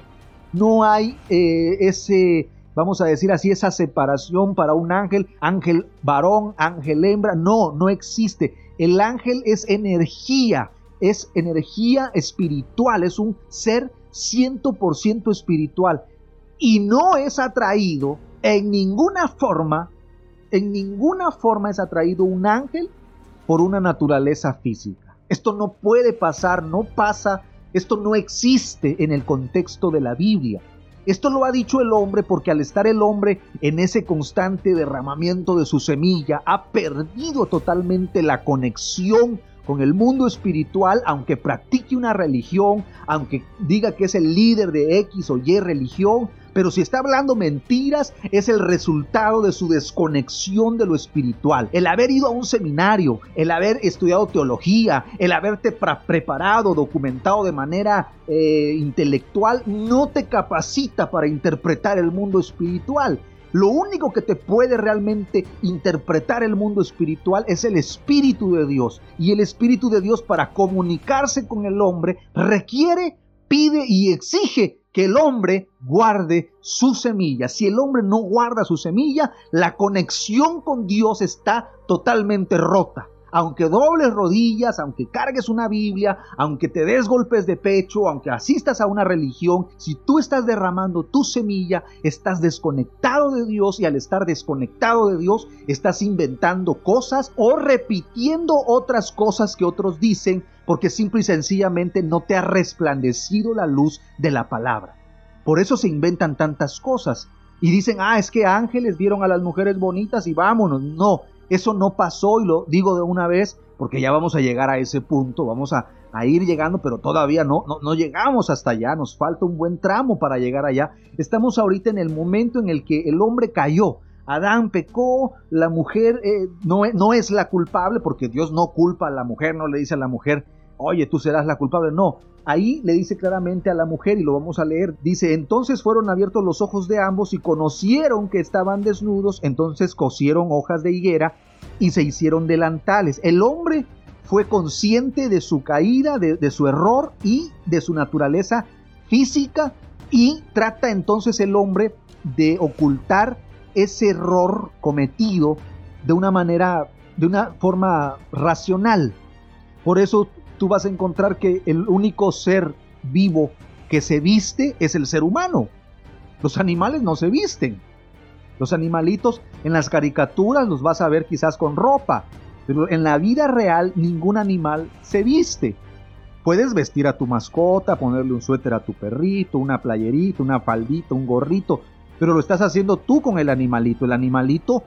No hay eh, ese vamos a decir así, esa separación para un ángel, ángel varón, ángel hembra. No, no existe. El ángel es energía, es energía espiritual, es un ser 100% espiritual. Y no es atraído en ninguna forma, en ninguna forma es atraído un ángel por una naturaleza física. Esto no puede pasar, no pasa, esto no existe en el contexto de la Biblia. Esto lo ha dicho el hombre porque al estar el hombre en ese constante derramamiento de su semilla, ha perdido totalmente la conexión con el mundo espiritual, aunque practique una religión, aunque diga que es el líder de X o Y religión, pero si está hablando mentiras es el resultado de su desconexión de lo espiritual. El haber ido a un seminario, el haber estudiado teología, el haberte preparado, documentado de manera eh, intelectual, no te capacita para interpretar el mundo espiritual. Lo único que te puede realmente interpretar el mundo espiritual es el Espíritu de Dios. Y el Espíritu de Dios para comunicarse con el hombre requiere, pide y exige que el hombre guarde su semilla. Si el hombre no guarda su semilla, la conexión con Dios está totalmente rota aunque dobles rodillas, aunque cargues una Biblia, aunque te des golpes de pecho, aunque asistas a una religión, si tú estás derramando tu semilla, estás desconectado de Dios y al estar desconectado de Dios, estás inventando cosas o repitiendo otras cosas que otros dicen porque simple y sencillamente no te ha resplandecido la luz de la palabra. Por eso se inventan tantas cosas. Y dicen, ah, es que ángeles vieron a las mujeres bonitas y vámonos. No, eso no pasó y lo digo de una vez porque ya vamos a llegar a ese punto, vamos a, ir llegando, pero todavía no, no, no, llegamos hasta allá, nos falta un buen tramo para llegar allá. Estamos ahorita en el momento en el que el hombre cayó. Adán pecó, la mujer eh, no, no es la culpable porque Dios no culpa a la mujer, no le dice a la mujer, oye, tú serás la culpable. No, ahí le dice claramente a la mujer, y lo vamos a leer, dice, entonces fueron abiertos los ojos de ambos y conocieron que estaban desnudos, entonces cosieron hojas de higuera y se hicieron delantales. El hombre fue consciente de su caída, de, de su error y de su naturaleza física y trata entonces el hombre de ocultar ese error cometido de una manera, de una forma racional. Por eso tú vas a encontrar que el único ser vivo que se viste es el ser humano. Los animales no se visten. Los animalitos en las caricaturas los vas a ver quizás con ropa, pero en la vida real ningún animal se viste. Puedes vestir a tu mascota, ponerle un suéter a tu perrito, una playerita, una faldita, un gorrito, pero lo estás haciendo tú con el animalito. El animalito,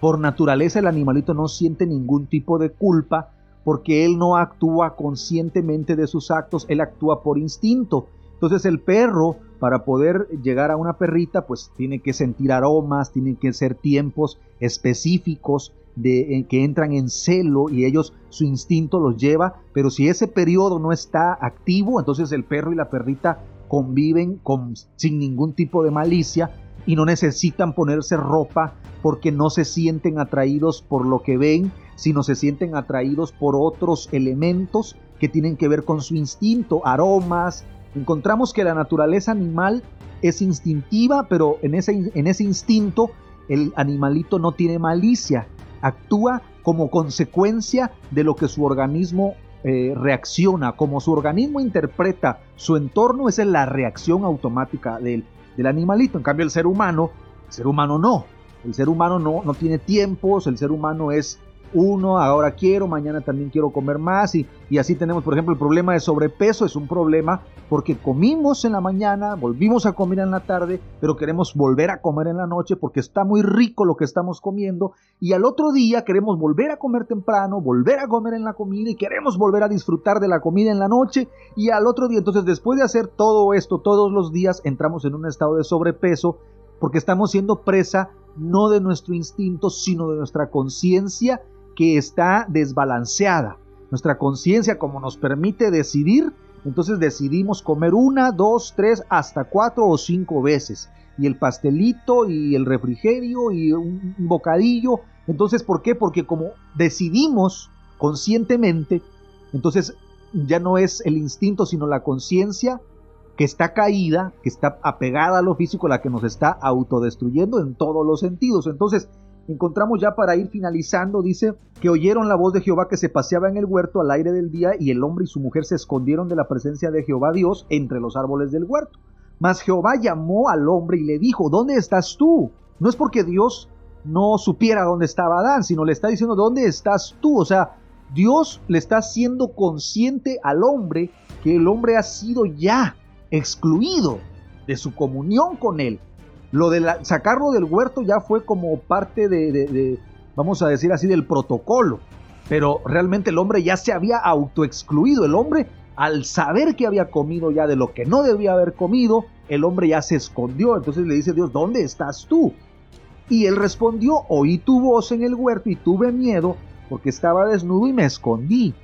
por naturaleza, el animalito no siente ningún tipo de culpa porque él no actúa conscientemente de sus actos, él actúa por instinto. Entonces el perro, para poder llegar a una perrita, pues tiene que sentir aromas, tiene que ser tiempos específicos de, que entran en celo y ellos su instinto los lleva, pero si ese periodo no está activo, entonces el perro y la perrita conviven con, sin ningún tipo de malicia y no necesitan ponerse ropa porque no se sienten atraídos por lo que ven, sino se sienten atraídos por otros elementos que tienen que ver con su instinto, aromas. Encontramos que la naturaleza animal es instintiva, pero en ese, en ese instinto el animalito no tiene malicia, actúa como consecuencia de lo que su organismo eh, reacciona, como su organismo interpreta su entorno, esa es la reacción automática del, del animalito. En cambio, el ser humano, el ser humano no. El ser humano no, no tiene tiempos, el ser humano es uno, ahora quiero, mañana también quiero comer más y, y, así tenemos, por ejemplo, el problema de sobrepeso, es un problema porque comimos en la mañana, volvimos a comer en la tarde, pero queremos volver a comer en la noche porque está muy rico lo que estamos comiendo y al otro día queremos volver a comer temprano, volver a comer en la comida y queremos volver a disfrutar de la comida en la noche y al otro día, entonces después de hacer todo esto todos los días, entramos en un estado de sobrepeso porque estamos siendo presa no de nuestro instinto, sino de nuestra conciencia que está desbalanceada. Nuestra conciencia, como nos permite decidir, entonces decidimos comer una, dos, tres, hasta cuatro o cinco veces. Y el pastelito y el refrigerio y un bocadillo. Entonces, ¿por qué? Porque como decidimos conscientemente, entonces ya no es el instinto, sino la conciencia que está caída, que está apegada a lo físico, la que nos está autodestruyendo en todos los sentidos. Entonces, encontramos ya para ir finalizando, dice que oyeron la voz de Jehová que se paseaba en el huerto al aire del día y el hombre y su mujer se escondieron de la presencia de Jehová Dios entre los árboles del huerto. Mas Jehová llamó al hombre y le dijo, ¿dónde estás tú? No es porque Dios no supiera dónde estaba Adán, sino le está diciendo, ¿dónde estás tú? O sea, Dios le está haciendo consciente al hombre que el hombre ha sido ya excluido de su comunión con él. Lo de sacarlo del huerto ya fue como parte de, vamos a decir así, del protocolo. Pero realmente el hombre ya se había autoexcluido. El hombre, al saber que había comido ya de lo que no debía haber comido, el hombre ya se escondió. Entonces le dice Dios, ¿dónde estás tú? Y él respondió, oí tu voz en el huerto y tuve miedo porque estaba desnudo y me escondí.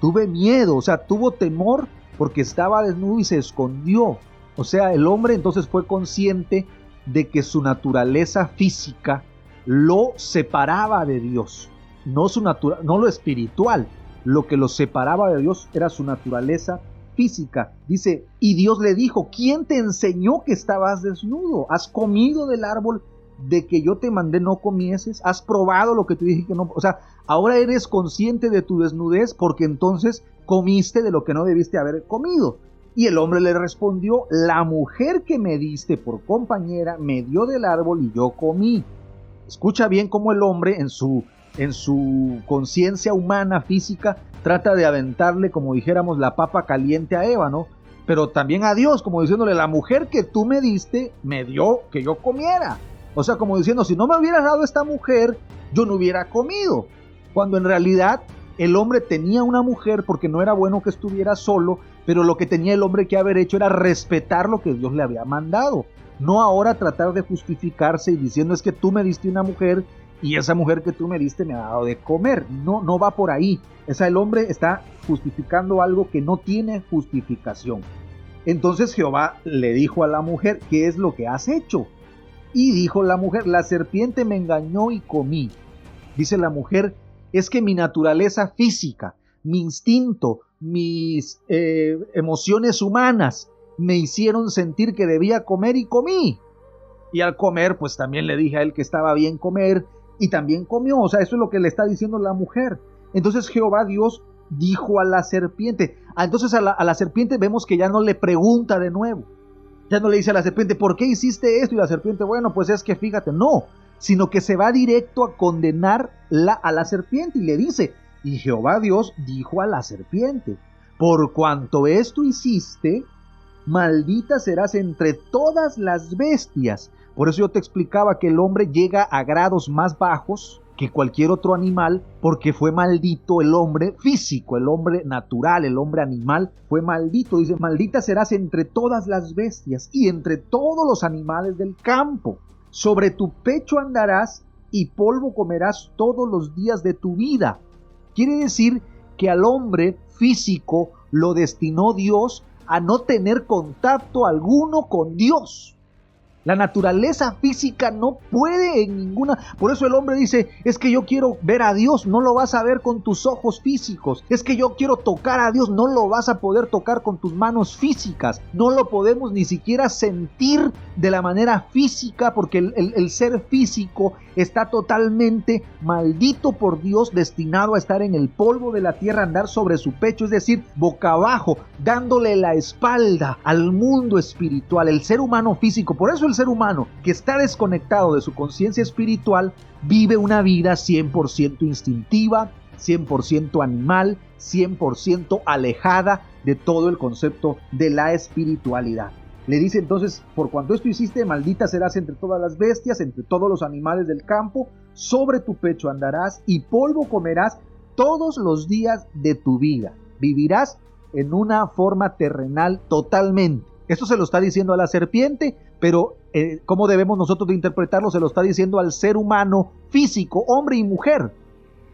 Tuve miedo, o sea, tuvo temor porque estaba desnudo y se escondió. O sea, el hombre entonces fue consciente de que su naturaleza física lo separaba de Dios, no, su no lo espiritual, lo que lo separaba de Dios era su naturaleza física. Dice, y Dios le dijo, ¿quién te enseñó que estabas desnudo? ¿Has comido del árbol de que yo te mandé no comieses? ¿Has probado lo que te dije que no? O sea, ahora eres consciente de tu desnudez porque entonces comiste de lo que no debiste haber comido. Y el hombre le respondió, la mujer que me diste por compañera me dio del árbol y yo comí. Escucha bien cómo el hombre en su, en su conciencia humana, física, trata de aventarle, como dijéramos, la papa caliente a Eva, ¿no? Pero también a Dios, como diciéndole, la mujer que tú me diste me dio que yo comiera. O sea, como diciendo, si no me hubieras dado esta mujer, yo no hubiera comido. Cuando en realidad el hombre tenía una mujer porque no era bueno que estuviera solo, pero lo que tenía el hombre que haber hecho era respetar lo que Dios le había mandado. No ahora tratar de justificarse y diciendo es que tú me diste una mujer y esa mujer que tú me diste me ha dado de comer. No, no va por ahí. O sea, el hombre está justificando algo que no tiene justificación. Entonces Jehová le dijo a la mujer, ¿qué es lo que has hecho? Y dijo la mujer, la serpiente me engañó y comí. Dice la mujer, es que mi naturaleza física, mi instinto, mis eh, emociones humanas me hicieron sentir que debía comer y comí. Y al comer, pues también le dije a él que estaba bien comer y también comió. O sea, eso es lo que le está diciendo la mujer. Entonces Jehová Dios dijo a la serpiente. Ah, entonces a la, a la serpiente vemos que ya no le pregunta de nuevo. Ya no le dice a la serpiente, ¿por qué hiciste esto? Y la serpiente, bueno, pues es que fíjate, no, sino que se va directo a condenar la, a la serpiente y le dice, y Jehová Dios dijo a la serpiente, por cuanto esto hiciste, maldita serás entre todas las bestias. Por eso yo te explicaba que el hombre llega a grados más bajos que cualquier otro animal porque fue maldito el hombre físico, el hombre natural, el hombre animal fue maldito. Dice, maldita serás entre todas las bestias y entre todos los animales del campo. Sobre tu pecho andarás y polvo comerás todos los días de tu vida. Quiere decir que al hombre físico lo destinó Dios a no tener contacto alguno con Dios. La naturaleza física no puede en ninguna... Por eso el hombre dice, es que yo quiero ver a Dios, no lo vas a ver con tus ojos físicos. Es que yo quiero tocar a Dios, no lo vas a poder tocar con tus manos físicas. No lo podemos ni siquiera sentir de la manera física porque el, el ser físico está totalmente maldito por Dios, destinado a estar en el polvo de la tierra, andar sobre su pecho, es decir, boca abajo, dándole la espalda al mundo espiritual, el ser humano físico. Por eso el ser humano que está desconectado de su conciencia espiritual vive una vida 100% instintiva, 100% animal, 100% alejada de todo el concepto de la espiritualidad. Le dice entonces, por cuanto esto hiciste, maldita serás entre todas las bestias, entre todos los animales del campo, sobre tu pecho andarás y polvo comerás todos los días de tu vida. Vivirás en una forma terrenal totalmente. Esto se lo está diciendo a la serpiente, pero eh, ¿cómo debemos nosotros interpretarlo? Se lo está diciendo al ser humano físico, hombre y mujer.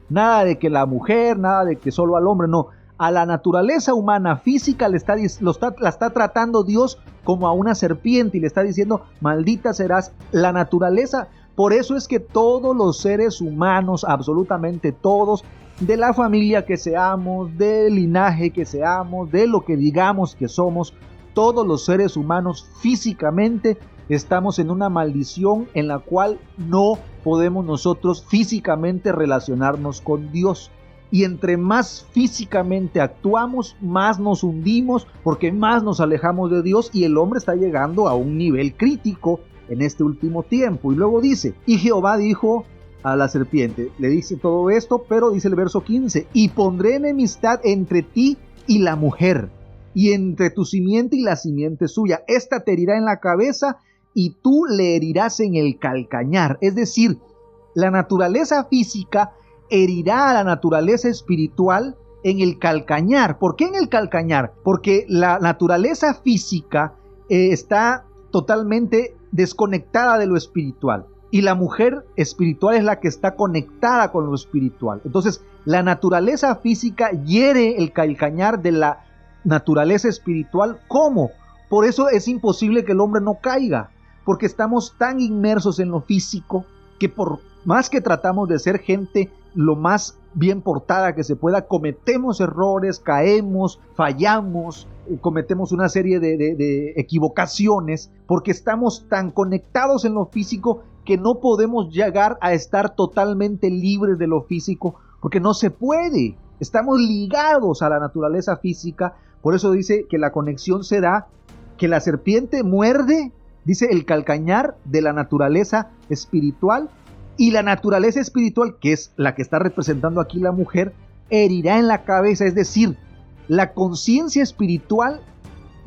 Nada de que la mujer, nada de que solo al hombre, no. A la naturaleza humana física le está, la está tratando Dios como a una serpiente y le está diciendo, maldita serás. La naturaleza, por eso es que todos los seres humanos, absolutamente todos, de la familia que seamos, del linaje que seamos, de lo que digamos que somos, todos los seres humanos físicamente estamos en una maldición en la cual no podemos nosotros físicamente relacionarnos con Dios. Y entre más físicamente actuamos, más nos hundimos porque más nos alejamos de Dios y el hombre está llegando a un nivel crítico en este último tiempo. Y luego dice, y Jehová dijo a la serpiente, le dice todo esto, pero dice el verso 15, y pondré enemistad entre ti y la mujer y entre tu simiente y la simiente suya. Esta te herirá en la cabeza y tú le herirás en el calcañar. Es decir, la naturaleza física herirá a la naturaleza espiritual en el calcañar. ¿Por qué en el calcañar? Porque la naturaleza física eh, está totalmente desconectada de lo espiritual. Y la mujer espiritual es la que está conectada con lo espiritual. Entonces, la naturaleza física hiere el calcañar de la naturaleza espiritual. ¿Cómo? Por eso es imposible que el hombre no caiga, porque estamos tan inmersos en lo físico que por más que tratamos de ser gente lo más bien portada que se pueda, cometemos errores, caemos, fallamos, eh, cometemos una serie de, de, equivocaciones, porque estamos tan conectados en lo físico que no podemos llegar a estar totalmente libres de lo físico, porque no se puede. Estamos ligados a la naturaleza física, por eso dice que la conexión se da, que la serpiente muerde, dice el calcañar de la naturaleza espiritual, y la naturaleza espiritual, que es la que está representando aquí la mujer, herirá en la cabeza, es decir, la conciencia espiritual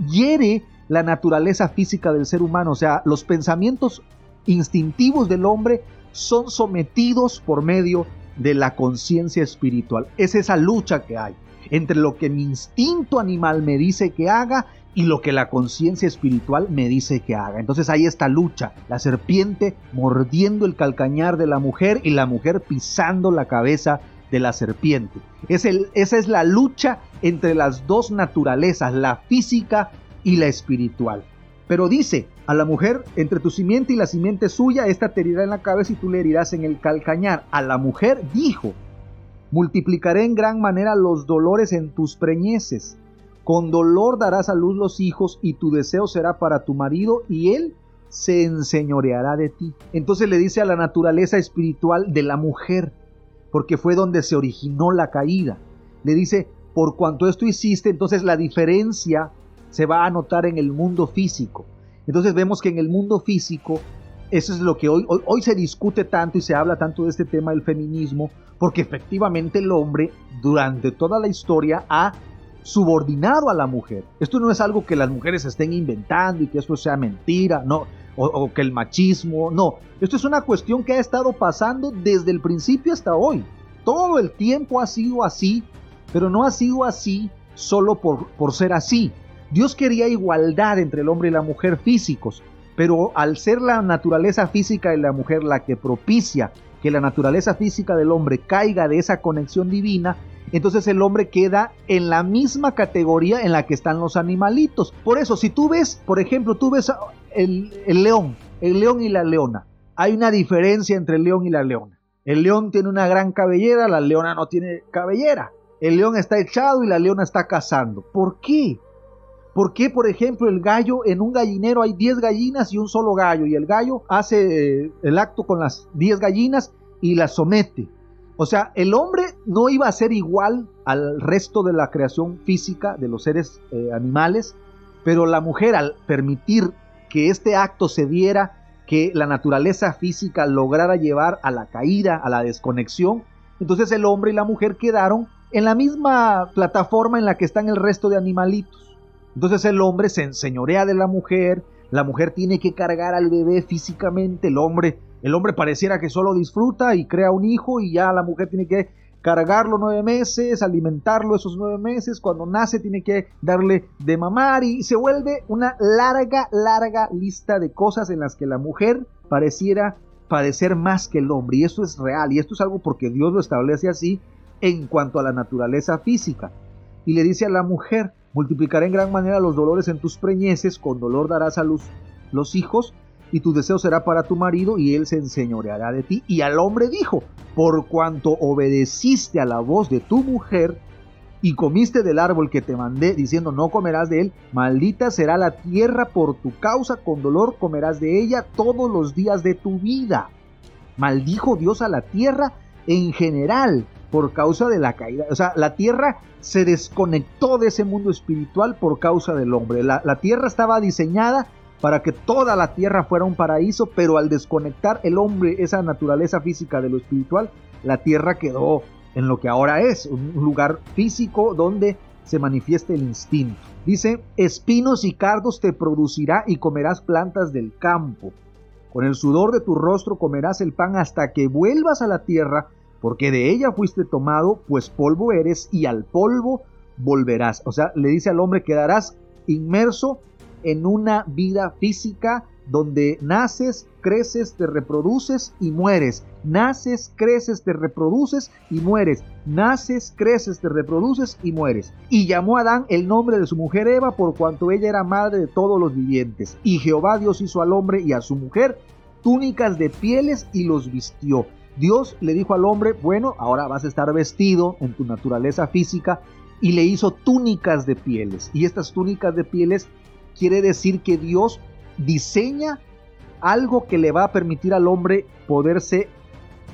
hiere la naturaleza física del ser humano, o sea, los pensamientos instintivos del hombre son sometidos por medio de la conciencia espiritual. Es esa lucha que hay entre lo que mi instinto animal me dice que haga y lo que la conciencia espiritual me dice que haga. Entonces hay esta lucha, la serpiente mordiendo el calcañar de la mujer y la mujer pisando la cabeza de la serpiente. Esa es la lucha entre las dos naturalezas, la física y la espiritual. Pero dice a la mujer, entre tu simiente y la simiente suya, esta te herirá en la cabeza y tú le herirás en el calcañar. A la mujer dijo, Multiplicaré en gran manera los dolores en tus preñeces. Con dolor darás a luz los hijos y tu deseo será para tu marido y él se enseñoreará de ti. Entonces le dice a la naturaleza espiritual de la mujer, porque fue donde se originó la caída. Le dice, por cuanto esto hiciste, entonces la diferencia se va a notar en el mundo físico. Entonces vemos que en el mundo físico, eso es lo que hoy, hoy, hoy se discute tanto y se habla tanto de este tema del feminismo, porque efectivamente el hombre durante toda la historia ha subordinado a la mujer. Esto no es algo que las mujeres estén inventando y que esto sea mentira, no, o, que el machismo, no. Esto es una cuestión que ha estado pasando desde el principio hasta hoy. Todo el tiempo ha sido así, pero no ha sido así solo por, por ser así. Dios quería igualdad entre el hombre y la mujer físicos, pero al ser la naturaleza física de la mujer la que propicia que la naturaleza física del hombre caiga de esa conexión divina, entonces el hombre queda en la misma categoría en la que están los animalitos. Por eso, si tú ves, por ejemplo, tú ves el, el león, el león y la leona, hay una diferencia entre el león y la leona. El león tiene una gran cabellera, la leona no tiene cabellera. El león está echado y la leona está cazando. ¿Por qué? ¿Por qué, por ejemplo, el gallo en un gallinero hay 10 gallinas y un solo gallo? Y el gallo hace eh, el acto con las 10 gallinas y las somete. O sea, el hombre no iba a ser igual al resto de la creación física de los seres eh, animales, pero la mujer al permitir que este acto se diera, que la naturaleza física lograra llevar a la caída, a la desconexión, entonces el hombre y la mujer quedaron en la misma plataforma en la que están el resto de animalitos. Entonces el hombre se enseñorea de la mujer, la mujer tiene que cargar al bebé físicamente, el hombre el hombre pareciera que solo disfruta y crea un hijo y ya la mujer tiene que cargarlo nueve meses, alimentarlo esos nueve meses, cuando nace tiene que darle de mamar y se vuelve una larga, larga lista de cosas en las que la mujer pareciera padecer más que el hombre y esto es real y esto es algo porque Dios lo establece así en cuanto a la naturaleza física. Y le dice a la mujer, multiplicaré en gran manera los dolores en tus preñeces, con dolor darás a luz los hijos, y tu deseo será para tu marido y él se enseñoreará de ti. Y al hombre dijo, por cuanto obedeciste a la voz de tu mujer y comiste del árbol que te mandé diciendo no comerás de él, maldita será la tierra por tu causa, con dolor comerás de ella todos los días de tu vida. Maldijo Dios a la tierra en general por causa de la caída. O sea, la tierra se desconectó de ese mundo espiritual por causa del hombre. La, la tierra estaba diseñada para que toda la tierra fuera un paraíso, pero al desconectar el hombre esa naturaleza física de lo espiritual, la tierra quedó en lo que ahora es, un lugar físico donde se manifiesta el instinto. Dice, espinos y cardos te producirá y comerás plantas del campo. Con el sudor de tu rostro comerás el pan hasta que vuelvas a la tierra, porque de ella fuiste tomado, pues polvo eres y al polvo volverás. O sea, le dice al hombre, quedarás inmerso en una vida física donde naces, creces, te reproduces y mueres. Naces, creces, te reproduces y mueres. Naces, creces, te reproduces y mueres. Y llamó a Adán el nombre de su mujer Eva por cuanto ella era madre de todos los vivientes. Y Jehová Dios hizo al hombre y a su mujer túnicas de pieles y los vistió. Dios le dijo al hombre, bueno, ahora vas a estar vestido en tu naturaleza física y le hizo túnicas de pieles. Y estas túnicas de pieles quiere decir que Dios diseña algo que le va a permitir al hombre poderse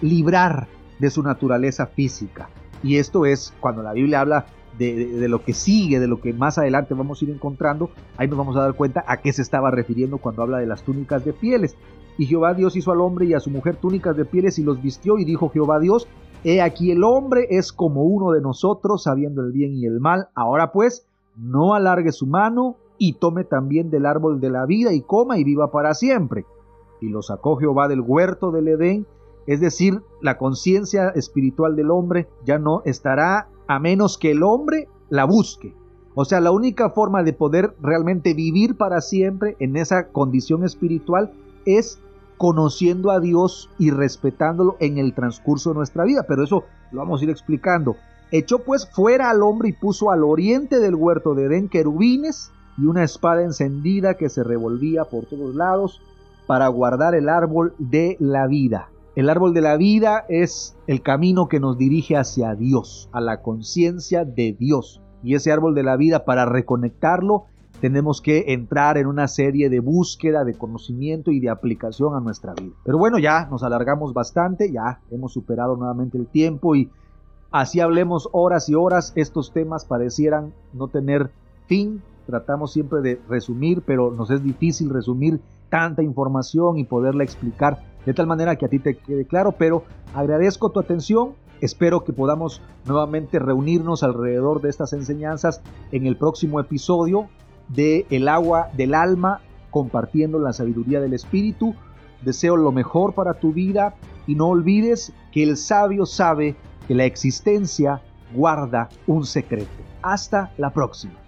librar de su naturaleza física. Y esto es cuando la Biblia habla de, lo que sigue, de lo que más adelante vamos a ir encontrando, ahí nos vamos a dar cuenta a qué se estaba refiriendo cuando habla de las túnicas de pieles. Y Jehová Dios hizo al hombre y a su mujer túnicas de pieles y los vistió y dijo Jehová Dios, he aquí el hombre es como uno de nosotros, sabiendo el bien y el mal. Ahora pues, no alargue su mano y tome también del árbol de la vida y coma y viva para siempre. Y lo sacó Jehová del huerto del Edén, es decir, la conciencia espiritual del hombre ya no estará a menos que el hombre la busque. O sea, la única forma de poder realmente vivir para siempre en esa condición espiritual es conociendo a Dios y respetándolo en el transcurso de nuestra vida. Pero eso lo vamos a ir explicando. Echó pues fuera al hombre y puso al oriente del huerto de Edén querubines y una espada encendida que se revolvía por todos lados para guardar el árbol de la vida. El árbol de la vida es el camino que nos dirige hacia Dios, a la conciencia de Dios. Y ese árbol de la vida, para reconectarlo, tenemos que entrar en una serie de búsqueda, de conocimiento y de aplicación a nuestra vida. Pero bueno, ya nos alargamos bastante, ya hemos superado nuevamente el tiempo y así hablemos horas y horas, estos temas parecieran no tener fin. Tratamos siempre de resumir, pero nos es difícil resumir tanta información y poderla explicar de tal manera que a ti te quede claro, pero agradezco tu atención. Espero que podamos nuevamente reunirnos alrededor de estas enseñanzas en el próximo episodio de El agua del alma, compartiendo la sabiduría del Espíritu. Deseo lo mejor para tu vida y no olvides que el sabio sabe que la existencia guarda un secreto. Hasta la próxima.